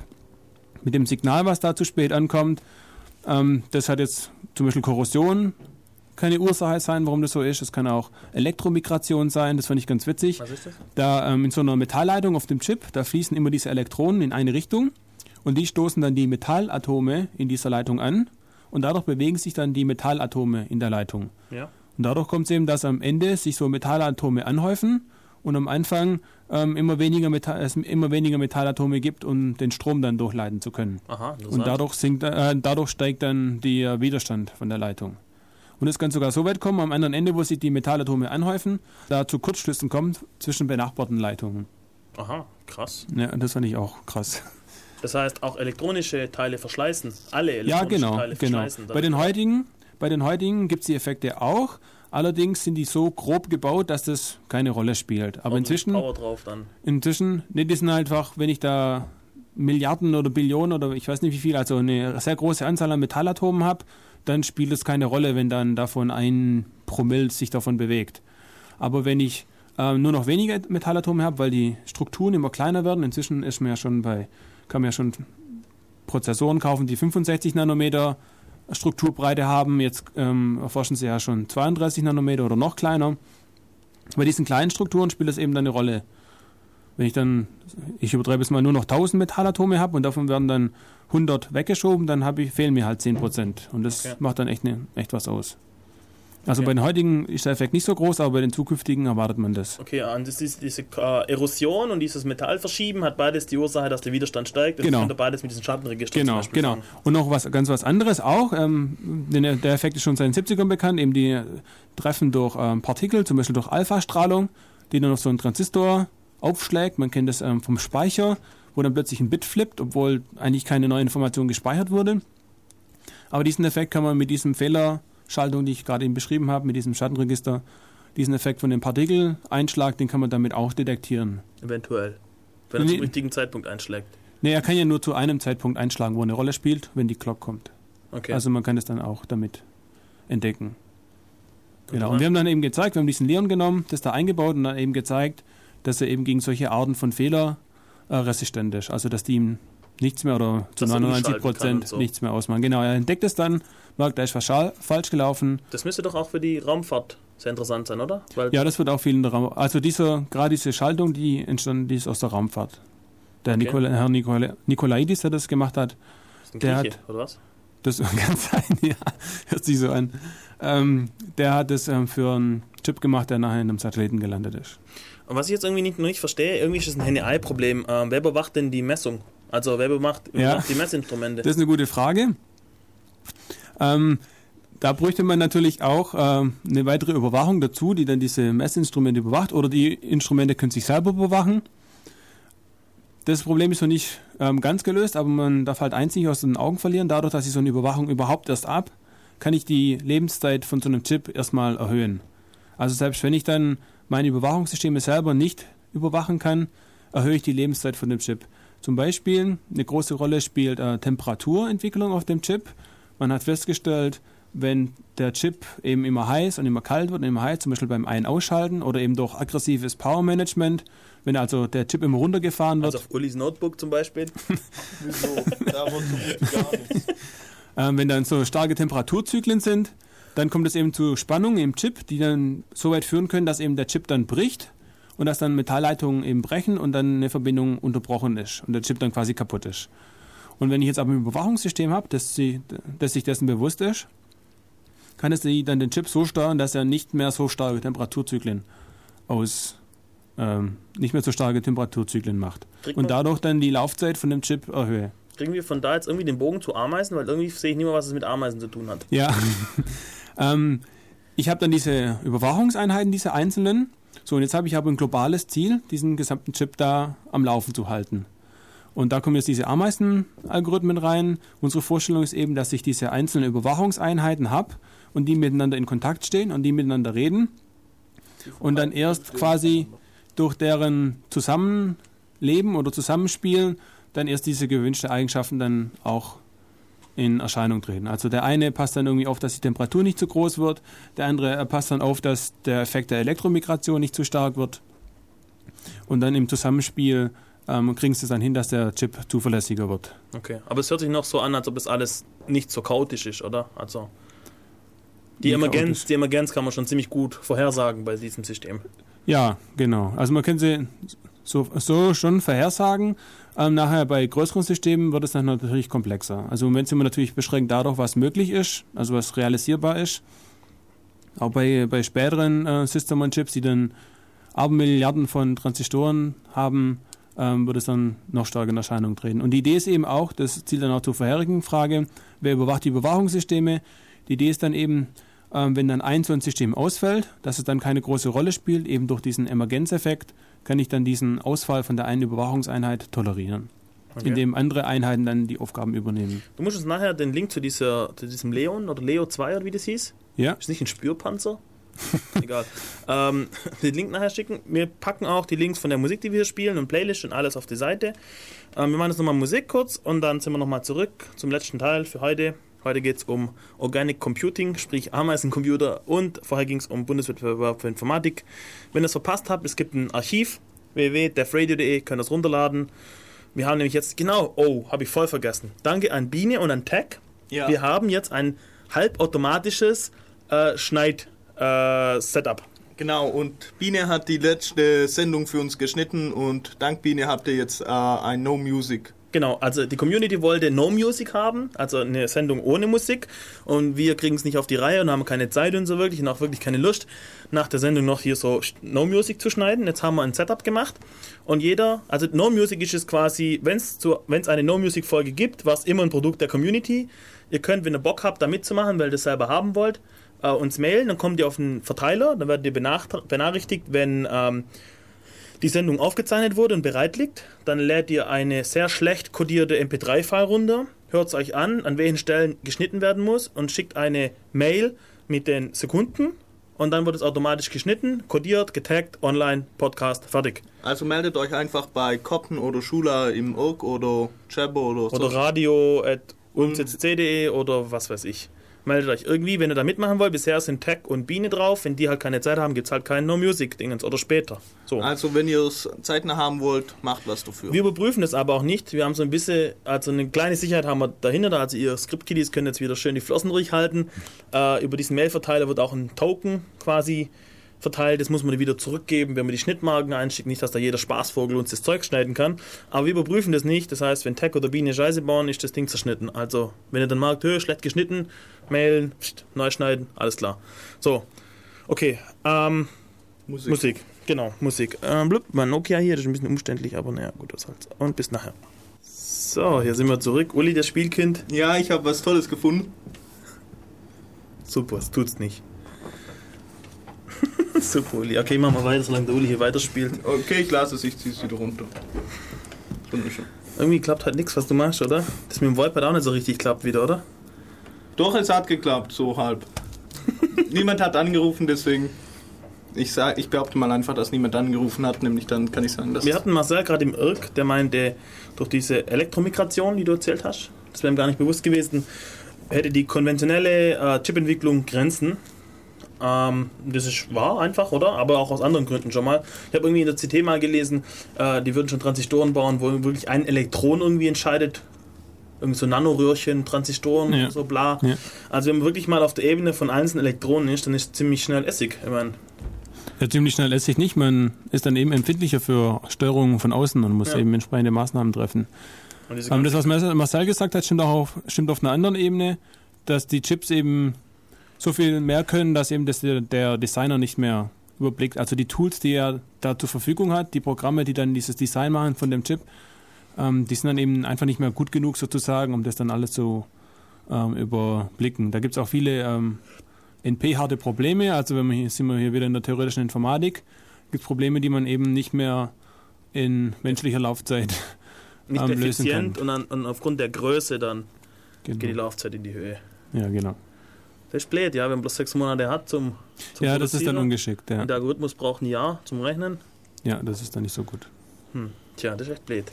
mit dem Signal, was da zu spät ankommt. Ähm, das hat jetzt zum Beispiel Korrosion, keine Ursache sein, warum das so ist. Es kann auch Elektromigration sein, das fand ich ganz witzig. Was ist das? Da ähm, in so einer Metallleitung auf dem Chip, da fließen immer diese Elektronen in eine Richtung und die stoßen dann die Metallatome in dieser Leitung an und dadurch bewegen sich dann die Metallatome in der Leitung. Ja. Und dadurch kommt es eben, dass am Ende sich so Metallatome anhäufen und am Anfang ähm, immer, weniger Metall, es immer weniger Metallatome gibt, um den Strom dann durchleiten zu können. Aha, Und dadurch, sinkt, äh, dadurch steigt dann der Widerstand von der Leitung. Und es kann sogar so weit kommen, am anderen Ende, wo sich die Metallatome anhäufen, da zu Kurzschlüssen kommt zwischen benachbarten Leitungen. Aha, krass. Ja, das fand ich auch krass. Das heißt, auch elektronische Teile verschleißen. Alle Ja, elektronischen genau, Teile genau. verschleißen. Bei den heutigen, bei den heutigen gibt es die Effekte auch. Allerdings sind die so grob gebaut, dass das keine Rolle spielt. Aber inzwischen, Power drauf dann. inzwischen, nee, die sind einfach, wenn ich da Milliarden oder Billionen oder ich weiß nicht wie viel, also eine sehr große Anzahl an Metallatomen habe, dann spielt es keine Rolle, wenn dann davon ein Promille sich davon bewegt. Aber wenn ich ähm, nur noch weniger Metallatome habe, weil die Strukturen immer kleiner werden, inzwischen ist man ja schon bei, kann man ja schon Prozessoren kaufen, die 65 Nanometer Strukturbreite haben. Jetzt ähm, erforschen sie ja schon 32 Nanometer oder noch kleiner. Bei diesen kleinen Strukturen spielt es eben dann eine Rolle. Wenn ich dann, ich übertreibe es mal, nur noch 1000 Metallatome habe und davon werden dann 100 weggeschoben, dann habe ich, fehlen mir halt 10%. Und das Okay. macht dann echt, ne, echt was aus. Also Okay. bei den heutigen ist der Effekt nicht so groß, aber bei den zukünftigen erwartet man das. Okay, und das ist diese äh, Erosion und dieses Metallverschieben hat beides die Ursache, dass der Widerstand steigt. Das Genau. könnte beides mit diesem Schattenregister zum Genau, genau. sein. Und noch was ganz was anderes auch. Ähm, denn der Effekt ist schon seit den 70ern bekannt, eben die Treffen durch ähm, Partikel, zum Beispiel durch Alpha-Strahlung, die dann auf so einen Transistor aufschlägt. Man kennt das ähm, vom Speicher, wo dann plötzlich ein Bit flippt, obwohl eigentlich keine neue Information gespeichert wurde. Aber diesen Effekt kann man mit diesem Fehlerschaltung, die ich gerade eben beschrieben habe, mit diesem Schattenregister, diesen Effekt von dem Partikeleinschlag, den kann man damit auch detektieren. Eventuell. Wenn er Nee. zum richtigen Zeitpunkt einschlägt. Nee, er kann ja nur zu einem Zeitpunkt einschlagen, wo eine Rolle spielt, wenn die Clock kommt. Okay. Also man kann es dann auch damit entdecken. Genau. Und wir haben dann eben gezeigt, wir haben diesen Leon genommen, das da eingebaut und dann eben gezeigt, dass er eben gegen solche Arten von Fehler äh, resistent ist. Also dass die ihm nichts mehr oder zu Dass er 99 umschalten kann und Prozent so. nichts mehr ausmachen. Genau, er entdeckt es dann, merkt, da ist was falsch gelaufen. das müsste doch auch für die Raumfahrt sehr interessant sein, oder? Weil Ja, das wird auch viel in der Raum. Also dieser, gerade diese Schaltung, die entstanden, die ist aus der Raumfahrt. Der Okay. Nikola, Herr Nikola, Nikolaidis, der das gemacht hat, das ist ein der Grieche, hat- oder was? Das kann sein, ja. Hört sich so an. Ähm, der hat es ähm, für einen Chip gemacht, der nachher in einem Satelliten gelandet ist. Und was ich jetzt irgendwie nicht, noch nicht verstehe, irgendwie ist das ein Henne-Ei-Problem. Ähm, wer überwacht denn die Messung? Also wer überwacht, Ja. die Messinstrumente? Das ist eine gute Frage. Ähm, da bräuchte man natürlich auch ähm, eine weitere Überwachung dazu, die dann diese Messinstrumente überwacht oder die Instrumente können sich selber überwachen. Das Problem ist noch nicht ähm, ganz gelöst, aber man darf halt eins nicht aus den Augen verlieren. Dadurch, dass ich so eine Überwachung überhaupt erst ab, kann ich die Lebenszeit von so einem Chip erstmal erhöhen. Also selbst wenn ich dann meine Überwachungssysteme selber nicht überwachen kann, erhöhe ich die Lebenszeit von dem Chip. Zum Beispiel eine große Rolle spielt äh, Temperaturentwicklung auf dem Chip. Man hat festgestellt, wenn der Chip eben immer heiß und immer kalt wird und immer heiß, zum Beispiel beim Ein-Ausschalten oder eben durch aggressives Power-Management, wenn also der Chip immer runtergefahren wird, Also auf Ulis Notebook zum Beispiel. Wieso? Da wird so gut wie gar nichts. ähm, wenn dann so starke Temperaturzyklen sind, dann kommt es eben zu Spannungen im Chip, die dann so weit führen können, dass eben der Chip dann bricht und dass dann Metallleitungen eben brechen und dann eine Verbindung unterbrochen ist und der Chip dann quasi kaputt ist. Und wenn ich jetzt aber ein Überwachungssystem habe, das, sie, das sich dessen bewusst ist, kann es dann den Chip so steuern, dass er nicht mehr so starke Temperaturzyklen aus, ähm, nicht mehr so starke Temperaturzyklen macht. Kriegt Und dadurch dann die Laufzeit von dem Chip erhöhe. Kriegen wir von da jetzt irgendwie den Bogen zu Ameisen? Weil irgendwie sehe ich nicht mehr, was es mit Ameisen zu tun hat. Ja. ähm, ich habe dann diese Überwachungseinheiten, diese einzelnen. So, und jetzt habe ich aber ein globales Ziel, diesen gesamten Chip da am Laufen zu halten. Und da kommen jetzt diese Ameisen-Algorithmen rein. Unsere Vorstellung ist eben, dass ich diese einzelnen Überwachungseinheiten habe und die miteinander in Kontakt stehen und die miteinander reden. Und dann erst quasi durch deren Zusammenleben oder Zusammenspielen dann erst diese gewünschte Eigenschaften dann auch in Erscheinung treten. Also der eine passt dann irgendwie auf, dass die Temperatur nicht zu groß wird, der andere äh, passt dann auf, dass der Effekt der Elektromigration nicht zu stark wird. Und dann im Zusammenspiel ähm, kriegen sie es dann hin, dass der Chip zuverlässiger wird. Okay. Aber es hört sich noch so an, als ob es alles nicht so chaotisch ist, oder? Also. Die Emergenz, chaotisch? die Emergenz kann man schon ziemlich gut vorhersagen bei diesem System. Ja, genau. Also man kann sie so, so schon vorhersagen. Ähm, nachher bei größeren Systemen wird es dann natürlich komplexer. Also im Moment sind wir natürlich beschränkt dadurch, was möglich ist, also was realisierbar ist. Auch bei, bei späteren äh, System-on-Chips, die dann Abermilliarden von Transistoren haben, ähm, wird es dann noch stärker in Erscheinung treten. Und die Idee ist eben auch, das zielt dann auch zur vorherigen Frage, wer überwacht die Überwachungssysteme? Die Idee ist dann eben, ähm, wenn dann ein so ein System ausfällt, dass es dann keine große Rolle spielt, eben durch diesen Emergenzeffekt, kann ich dann diesen Ausfall von der einen Überwachungseinheit tolerieren, Okay. indem andere Einheiten dann die Aufgaben übernehmen. Du musst uns nachher den Link zu, dieser, zu diesem Leon oder Leo 2 oder wie das hieß. Ja, Ist nicht ein Spürpanzer? Egal. Ähm, den Link nachher schicken. Wir packen auch die Links von der Musik, die wir hier spielen und Playlist und alles auf die Seite. Ähm, wir machen jetzt nochmal Musik kurz und dann sind wir nochmal zurück zum letzten Teil für heute. Heute geht es um Organic Computing, sprich Ameisencomputer und vorher ging es um Bundeswettbewerb für Informatik. Wenn ihr es verpasst habt, es gibt ein Archiv, www.defradio.de, könnt ihr es runterladen. Wir haben nämlich jetzt, genau, oh, habe ich voll vergessen. Danke an Biene und an Tech. Ja. Wir haben jetzt ein halbautomatisches äh, Schneid-Setup. Genau, und Biene hat die letzte Sendung für uns geschnitten und dank Biene habt ihr jetzt äh, ein No Music. Genau, also die Community wollte No Music haben, also eine Sendung ohne Musik. Und wir kriegen es nicht auf die Reihe und haben keine Zeit und so wirklich und auch wirklich keine Lust, nach der Sendung noch hier so No Music zu schneiden. Jetzt haben wir ein Setup gemacht und jeder, also No Music ist es quasi, wenn es eine No Music Folge gibt, war es immer ein Produkt der Community. Ihr könnt, wenn ihr Bock habt, da mitzumachen, weil ihr das selber haben wollt, äh, uns mailen, dann kommt ihr auf einen Verteiler, dann werdet ihr benachrichtigt, wenn ähm, die Sendung aufgezeichnet wurde und bereit liegt. Dann lädt ihr eine sehr schlecht kodierte MP3-File runter, hört es euch an, an welchen Stellen geschnitten werden muss und schickt eine Mail mit den Sekunden und dann wird es automatisch geschnitten, kodiert, getaggt, online, Podcast, fertig. Also meldet euch einfach bei Cotton oder Schula im Irk oder Jabber oder, Oder so. radio at umzc.de oder was weiß ich. Meldet euch irgendwie, wenn ihr da mitmachen wollt. Bisher sind Tech und Biene drauf. Wenn die halt keine Zeit haben, gibt es halt kein No Music Dingens oder später. So. Also wenn ihr es zeitnah haben wollt, macht was dafür. Wir überprüfen das aber auch nicht. Wir haben so ein bisschen, also eine kleine Sicherheit haben wir dahinter. da. Also ihr Script-Kiddies können jetzt wieder schön die Flossen durchhalten. Äh, über diesen Mail-Verteiler wird auch ein Token quasi verteilt. Das muss man wieder zurückgeben, wenn man die Schnittmarken einschickt. Nicht, dass da jeder Spaßvogel uns das Zeug schneiden kann. Aber wir überprüfen das nicht. Das heißt, wenn Tech oder Biene Scheiße bauen, ist das Ding zerschnitten. Also, wenn ihr dann merkt, hö, schlecht geschnitten, mailen, pst, neu schneiden, alles klar. So, okay. Ähm, Musik. Musik, genau, Musik. Ähm, blub, mein Nokia hier, das ist ein bisschen umständlich, aber naja, gut, was soll's. Und bis nachher. So, hier sind wir zurück. Uli, das Spielkind. Ja, ich habe was Tolles gefunden. Super, es tut's nicht. Super, Uli. Okay, machen wir weiter, solange der Uli hier weiterspielt. Okay, ich lasse es, ich ziehe es wieder runter. Wunderschön. Irgendwie klappt halt nichts, was du machst, oder? Das mit dem Wipe auch nicht so richtig klappt wieder, oder? Doch, es hat geklappt, so halb. niemand hat angerufen, deswegen. Ich, sag, ich behaupte mal einfach, dass niemand angerufen hat, nämlich dann kann ich sagen, dass. Wir hatten Marcel gerade im Irk, der meinte, durch diese Elektromigration, die du erzählt hast, das wäre ihm gar nicht bewusst gewesen, hätte die konventionelle äh, Chipentwicklung Grenzen. Ähm, das ist wahr einfach, oder? Aber auch aus anderen Gründen schon mal. Ich habe irgendwie in der CT mal gelesen, äh, die würden schon Transistoren bauen, wo wirklich ein Elektron irgendwie entscheidet. Irgendwie so Nanoröhrchen, Transistoren, Ja. so bla. Ja. Also wenn man wirklich mal auf der Ebene von einzelnen Elektronen ist, dann ist ziemlich schnell Essig. Ich meine, Ja, ziemlich schnell lässt sich nicht. Man ist dann eben empfindlicher für Steuerungen von außen und muss Ja. eben entsprechende Maßnahmen treffen. Aber ganzen- das, was Marcel Marcel gesagt hat, stimmt auch auf, stimmt auf einer anderen Ebene, dass die Chips eben so viel mehr können, dass eben das der, Designer nicht mehr überblickt. Also die Tools, die er da zur Verfügung hat, die Programme, die dann dieses Design machen von dem Chip, ähm, die sind dann eben einfach nicht mehr gut genug sozusagen, um das dann alles zu ähm, überblicken. Da gibt es auch viele ähm, NP-harte Probleme. Also wenn wir hier sind wir hier wieder in der theoretischen Informatik, gibt es Probleme, die man eben nicht mehr in menschlicher Laufzeit Nicht ähm, lösen effizient kann. und, an, und aufgrund der Größe dann geht die Genau. Laufzeit in die Höhe. Ja, genau. Das ist blöd, ja, wenn man bloß sechs Monate hat zum, zum Ja, das ist dann ungeschickt. Ja. Und der Algorithmus braucht ein Jahr zum Rechnen. ja, das ist dann nicht so gut. Hm. Tja, das ist echt blöd.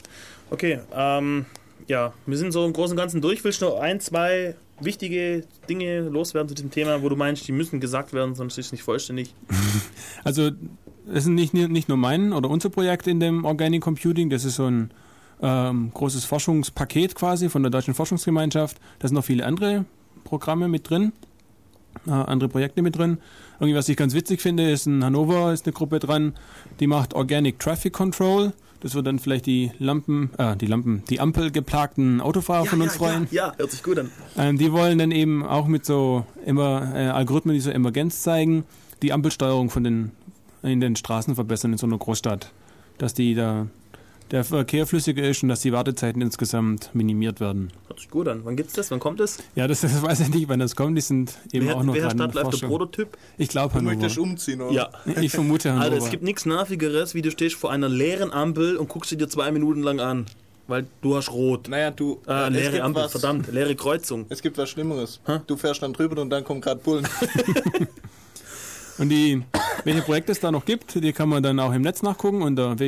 Okay, ähm, ja, wir sind so im Großen und Ganzen durch. Willst du noch ein, zwei wichtige Dinge loswerden zu diesem Thema, wo du meinst, die müssen gesagt werden, sonst ist es nicht vollständig? Also es ist nicht, nicht nur mein oder unser Projekt in dem Organic Computing, das ist so ein ähm, großes Forschungspaket quasi von der Deutschen Forschungsgemeinschaft. Da sind noch viele andere Programme mit drin, äh, andere Projekte mit drin. Irgendwie, was ich ganz witzig finde, ist in Hannover ist eine Gruppe dran, die macht Organic Traffic Control. Das wird dann vielleicht die Lampen, äh, die Lampen, die ampelgeplagten Autofahrer von uns freuen. Ja, ja, hört sich gut an. Ähm, die wollen dann eben auch mit so immer äh, Algorithmen, die so Emergenz zeigen, die Ampelsteuerung von den in den Straßen verbessern in so einer Großstadt, dass die da der Verkehr flüssiger ist und dass die Wartezeiten insgesamt minimiert werden. Hört sich gut an. Wann gibt's das? Wann kommt das? Ja, das, das weiß ich nicht, wann das kommt. Die sind eben Wer, auch noch wer Stadt der läuft der. Prototyp? Ich glaube Du möchtest Hannover. umziehen, oder? Ja. Ich vermute Hannover. Alter, es gibt nichts Nervigeres, wie du stehst vor einer leeren Ampel und guckst sie dir zwei Minuten lang an. Weil du hast rot. Naja, du. Ah, es leere gibt Ampel, was, verdammt, leere Kreuzung. Es gibt was Schlimmeres. Du fährst dann drüber und dann kommen gerade Bullen. Und die, welche Projekte es da noch gibt, die kann man dann auch im Netz nachgucken unter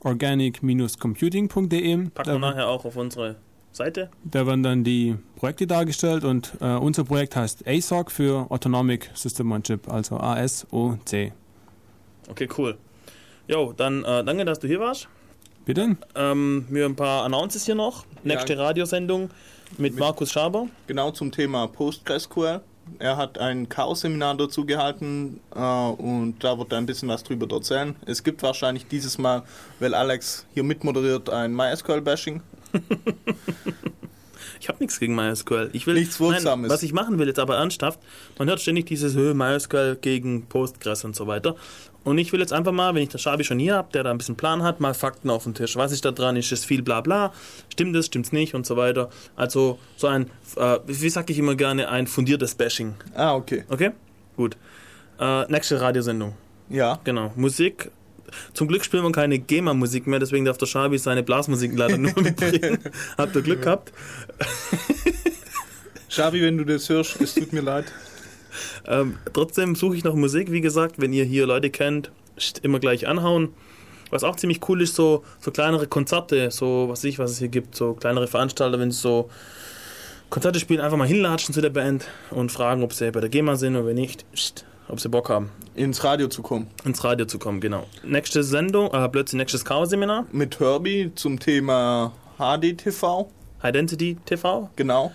www.organic-computing.de. Packen Da- wir nachher auch auf unsere Seite. Da werden dann die Projekte dargestellt und äh, unser Projekt heißt ASOC für Autonomic System on Chip, also ASOC. Okay, cool. Jo, dann äh, danke, dass du hier warst. Bitte? Ähm, wir haben ein paar Announces hier noch. Nächste Radiosendung mit, Markus Schaber. genau zum Thema PostgreSQL. Er hat ein Chaos-Seminar dazu gehalten äh, und da wird er ein bisschen was drüber erzählen. Es gibt wahrscheinlich dieses Mal, weil Alex hier mitmoderiert, ein MySQL-Bashing. Ich habe nichts gegen MySQL. Ich will, Nichts. Nein, was ich machen will jetzt aber ernsthaft, man hört ständig dieses Höhe MySQL gegen Postgres und so weiter. Und ich will jetzt einfach mal, wenn ich den Schabi schon hier habe, der da ein bisschen Plan hat, mal Fakten auf den Tisch. Was ist da dran? Ist es viel bla bla? Stimmt es, stimmt es nicht und so weiter. Also so ein, äh, wie sage ich immer gerne, ein fundiertes Bashing. Ah, okay. Okay? Gut. Äh, nächste Radiosendung. Ja. Genau. Musik. Zum Glück spielen wir keine GEMA-Musik mehr, deswegen darf der Schabi seine Blasmusik leider nur mitbringen. Habt ihr Glück gehabt? Schabi, wenn du das hörst, es tut mir leid. Ähm, trotzdem suche ich noch Musik, wie gesagt, wenn ihr hier Leute kennt, immer gleich anhauen. Was auch ziemlich cool ist, so, so kleinere Konzerte, so was ich, was es hier gibt, so kleinere Veranstalter, wenn sie so Konzerte spielen, einfach mal hinlatschen zu der Band und fragen, ob sie bei der GEMA sind oder wenn nicht, st- ob sie Bock haben, Ins Radio zu kommen. ins Radio zu kommen, genau. Nächste Sendung, äh, plötzlich nächstes Chaos-Seminar, Mit Herbie zum Thema HDTV. Identity TV. Genau.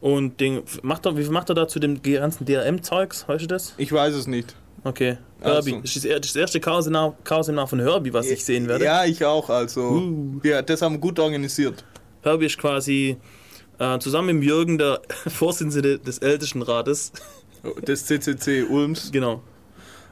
Und den, macht er, wie viel macht er da zu dem ganzen DRM-Zeugs? Weißt du das? Ich weiß es nicht. Okay. Also. Herbie. Das ist das er- das erste Chaos-Seminar von Herbie, was ich sehen werde. Ja, ich auch. Also, Uh. ja, das haben wir gut organisiert. Herbie ist quasi äh, zusammen mit Jürgen der Vorsitzende des Ältestenrates. Des CCC Ulms. Genau.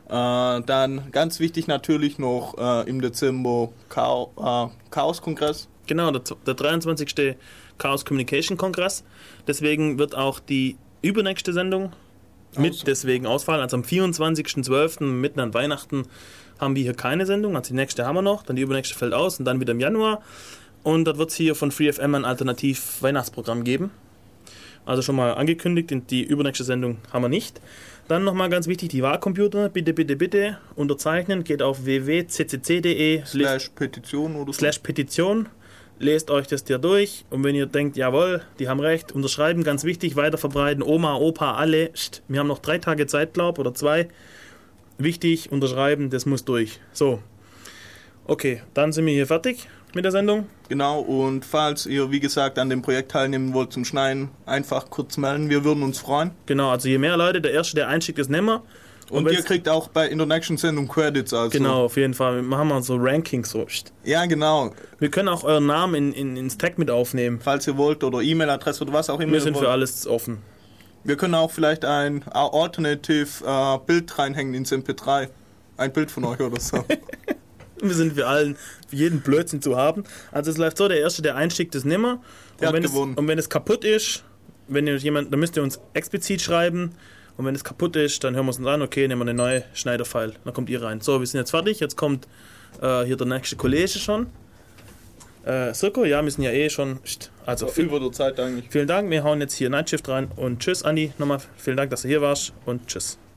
Äh, dann ganz wichtig natürlich noch äh, im Dezember Chao äh, Chaos-Kongress. Genau, der, der 23. Chaos Communication Kongress. Deswegen wird auch die übernächste Sendung mit Aus- deswegen ausfallen. Also am 24.12. mitten an Weihnachten haben wir hier keine Sendung. Also die nächste haben wir noch, dann die übernächste fällt aus und dann wieder im Januar. Und dort wird es hier von FreeFM ein Alternativ-Weihnachtsprogramm geben. Also schon mal angekündigt, die übernächste Sendung haben wir nicht. Dann nochmal ganz wichtig, die Wahlcomputer, bitte, bitte, bitte unterzeichnen. Geht auf www.ccc.de Slash Petition oder slash Petition. Lest euch das dir durch und wenn ihr denkt, jawohl, die haben recht, unterschreiben, ganz wichtig, weiterverbreiten, Oma, Opa, alle. Psst, wir haben noch drei Tage Zeit, glaub, oder zwei. Wichtig, unterschreiben, das muss durch. So. Okay, dann sind wir hier fertig mit der Sendung. Genau, und falls ihr, wie gesagt, an dem Projekt teilnehmen wollt zum Schneiden, einfach kurz melden. Wir würden uns freuen. Genau, also je mehr Leute, der Erste, der einschickt, ist nimmer. Und, wenn's- ihr kriegt auch bei In der nächsten Sendung Credits. Also. Genau, auf jeden Fall. Wir machen mal so Rankings. So. Ja, genau. Wir können auch euren Namen in, in, ins Tag mit aufnehmen. Falls ihr wollt oder E-Mail-Adresse oder was auch immer. Wir sind wollt. für alles offen. Wir können auch vielleicht ein Alternative äh, Bild reinhängen ins MP3. Ein Bild von euch oder so. Wir sind für allen, für jeden Blödsinn zu haben. Also es läuft so, der Erste, der einschickt, ist nimmer. Der Und wenn, es, und wenn es kaputt ist, wenn jemand, dann müsst ihr uns explizit schreiben. Und wenn es kaputt ist, dann hören wir es uns an, okay, nehmen wir eine neue Schneiderfile. Dann kommt ihr rein. So, wir sind jetzt fertig. Jetzt kommt äh, hier der nächste Kollege schon. Äh, Sirko, ja, wir sind ja eh schon. Also viel, Über der Zeit eigentlich. vielen Dank. Wir hauen jetzt hier Nightshift rein und tschüss, Andi. Nochmal vielen Dank, dass du hier warst und tschüss.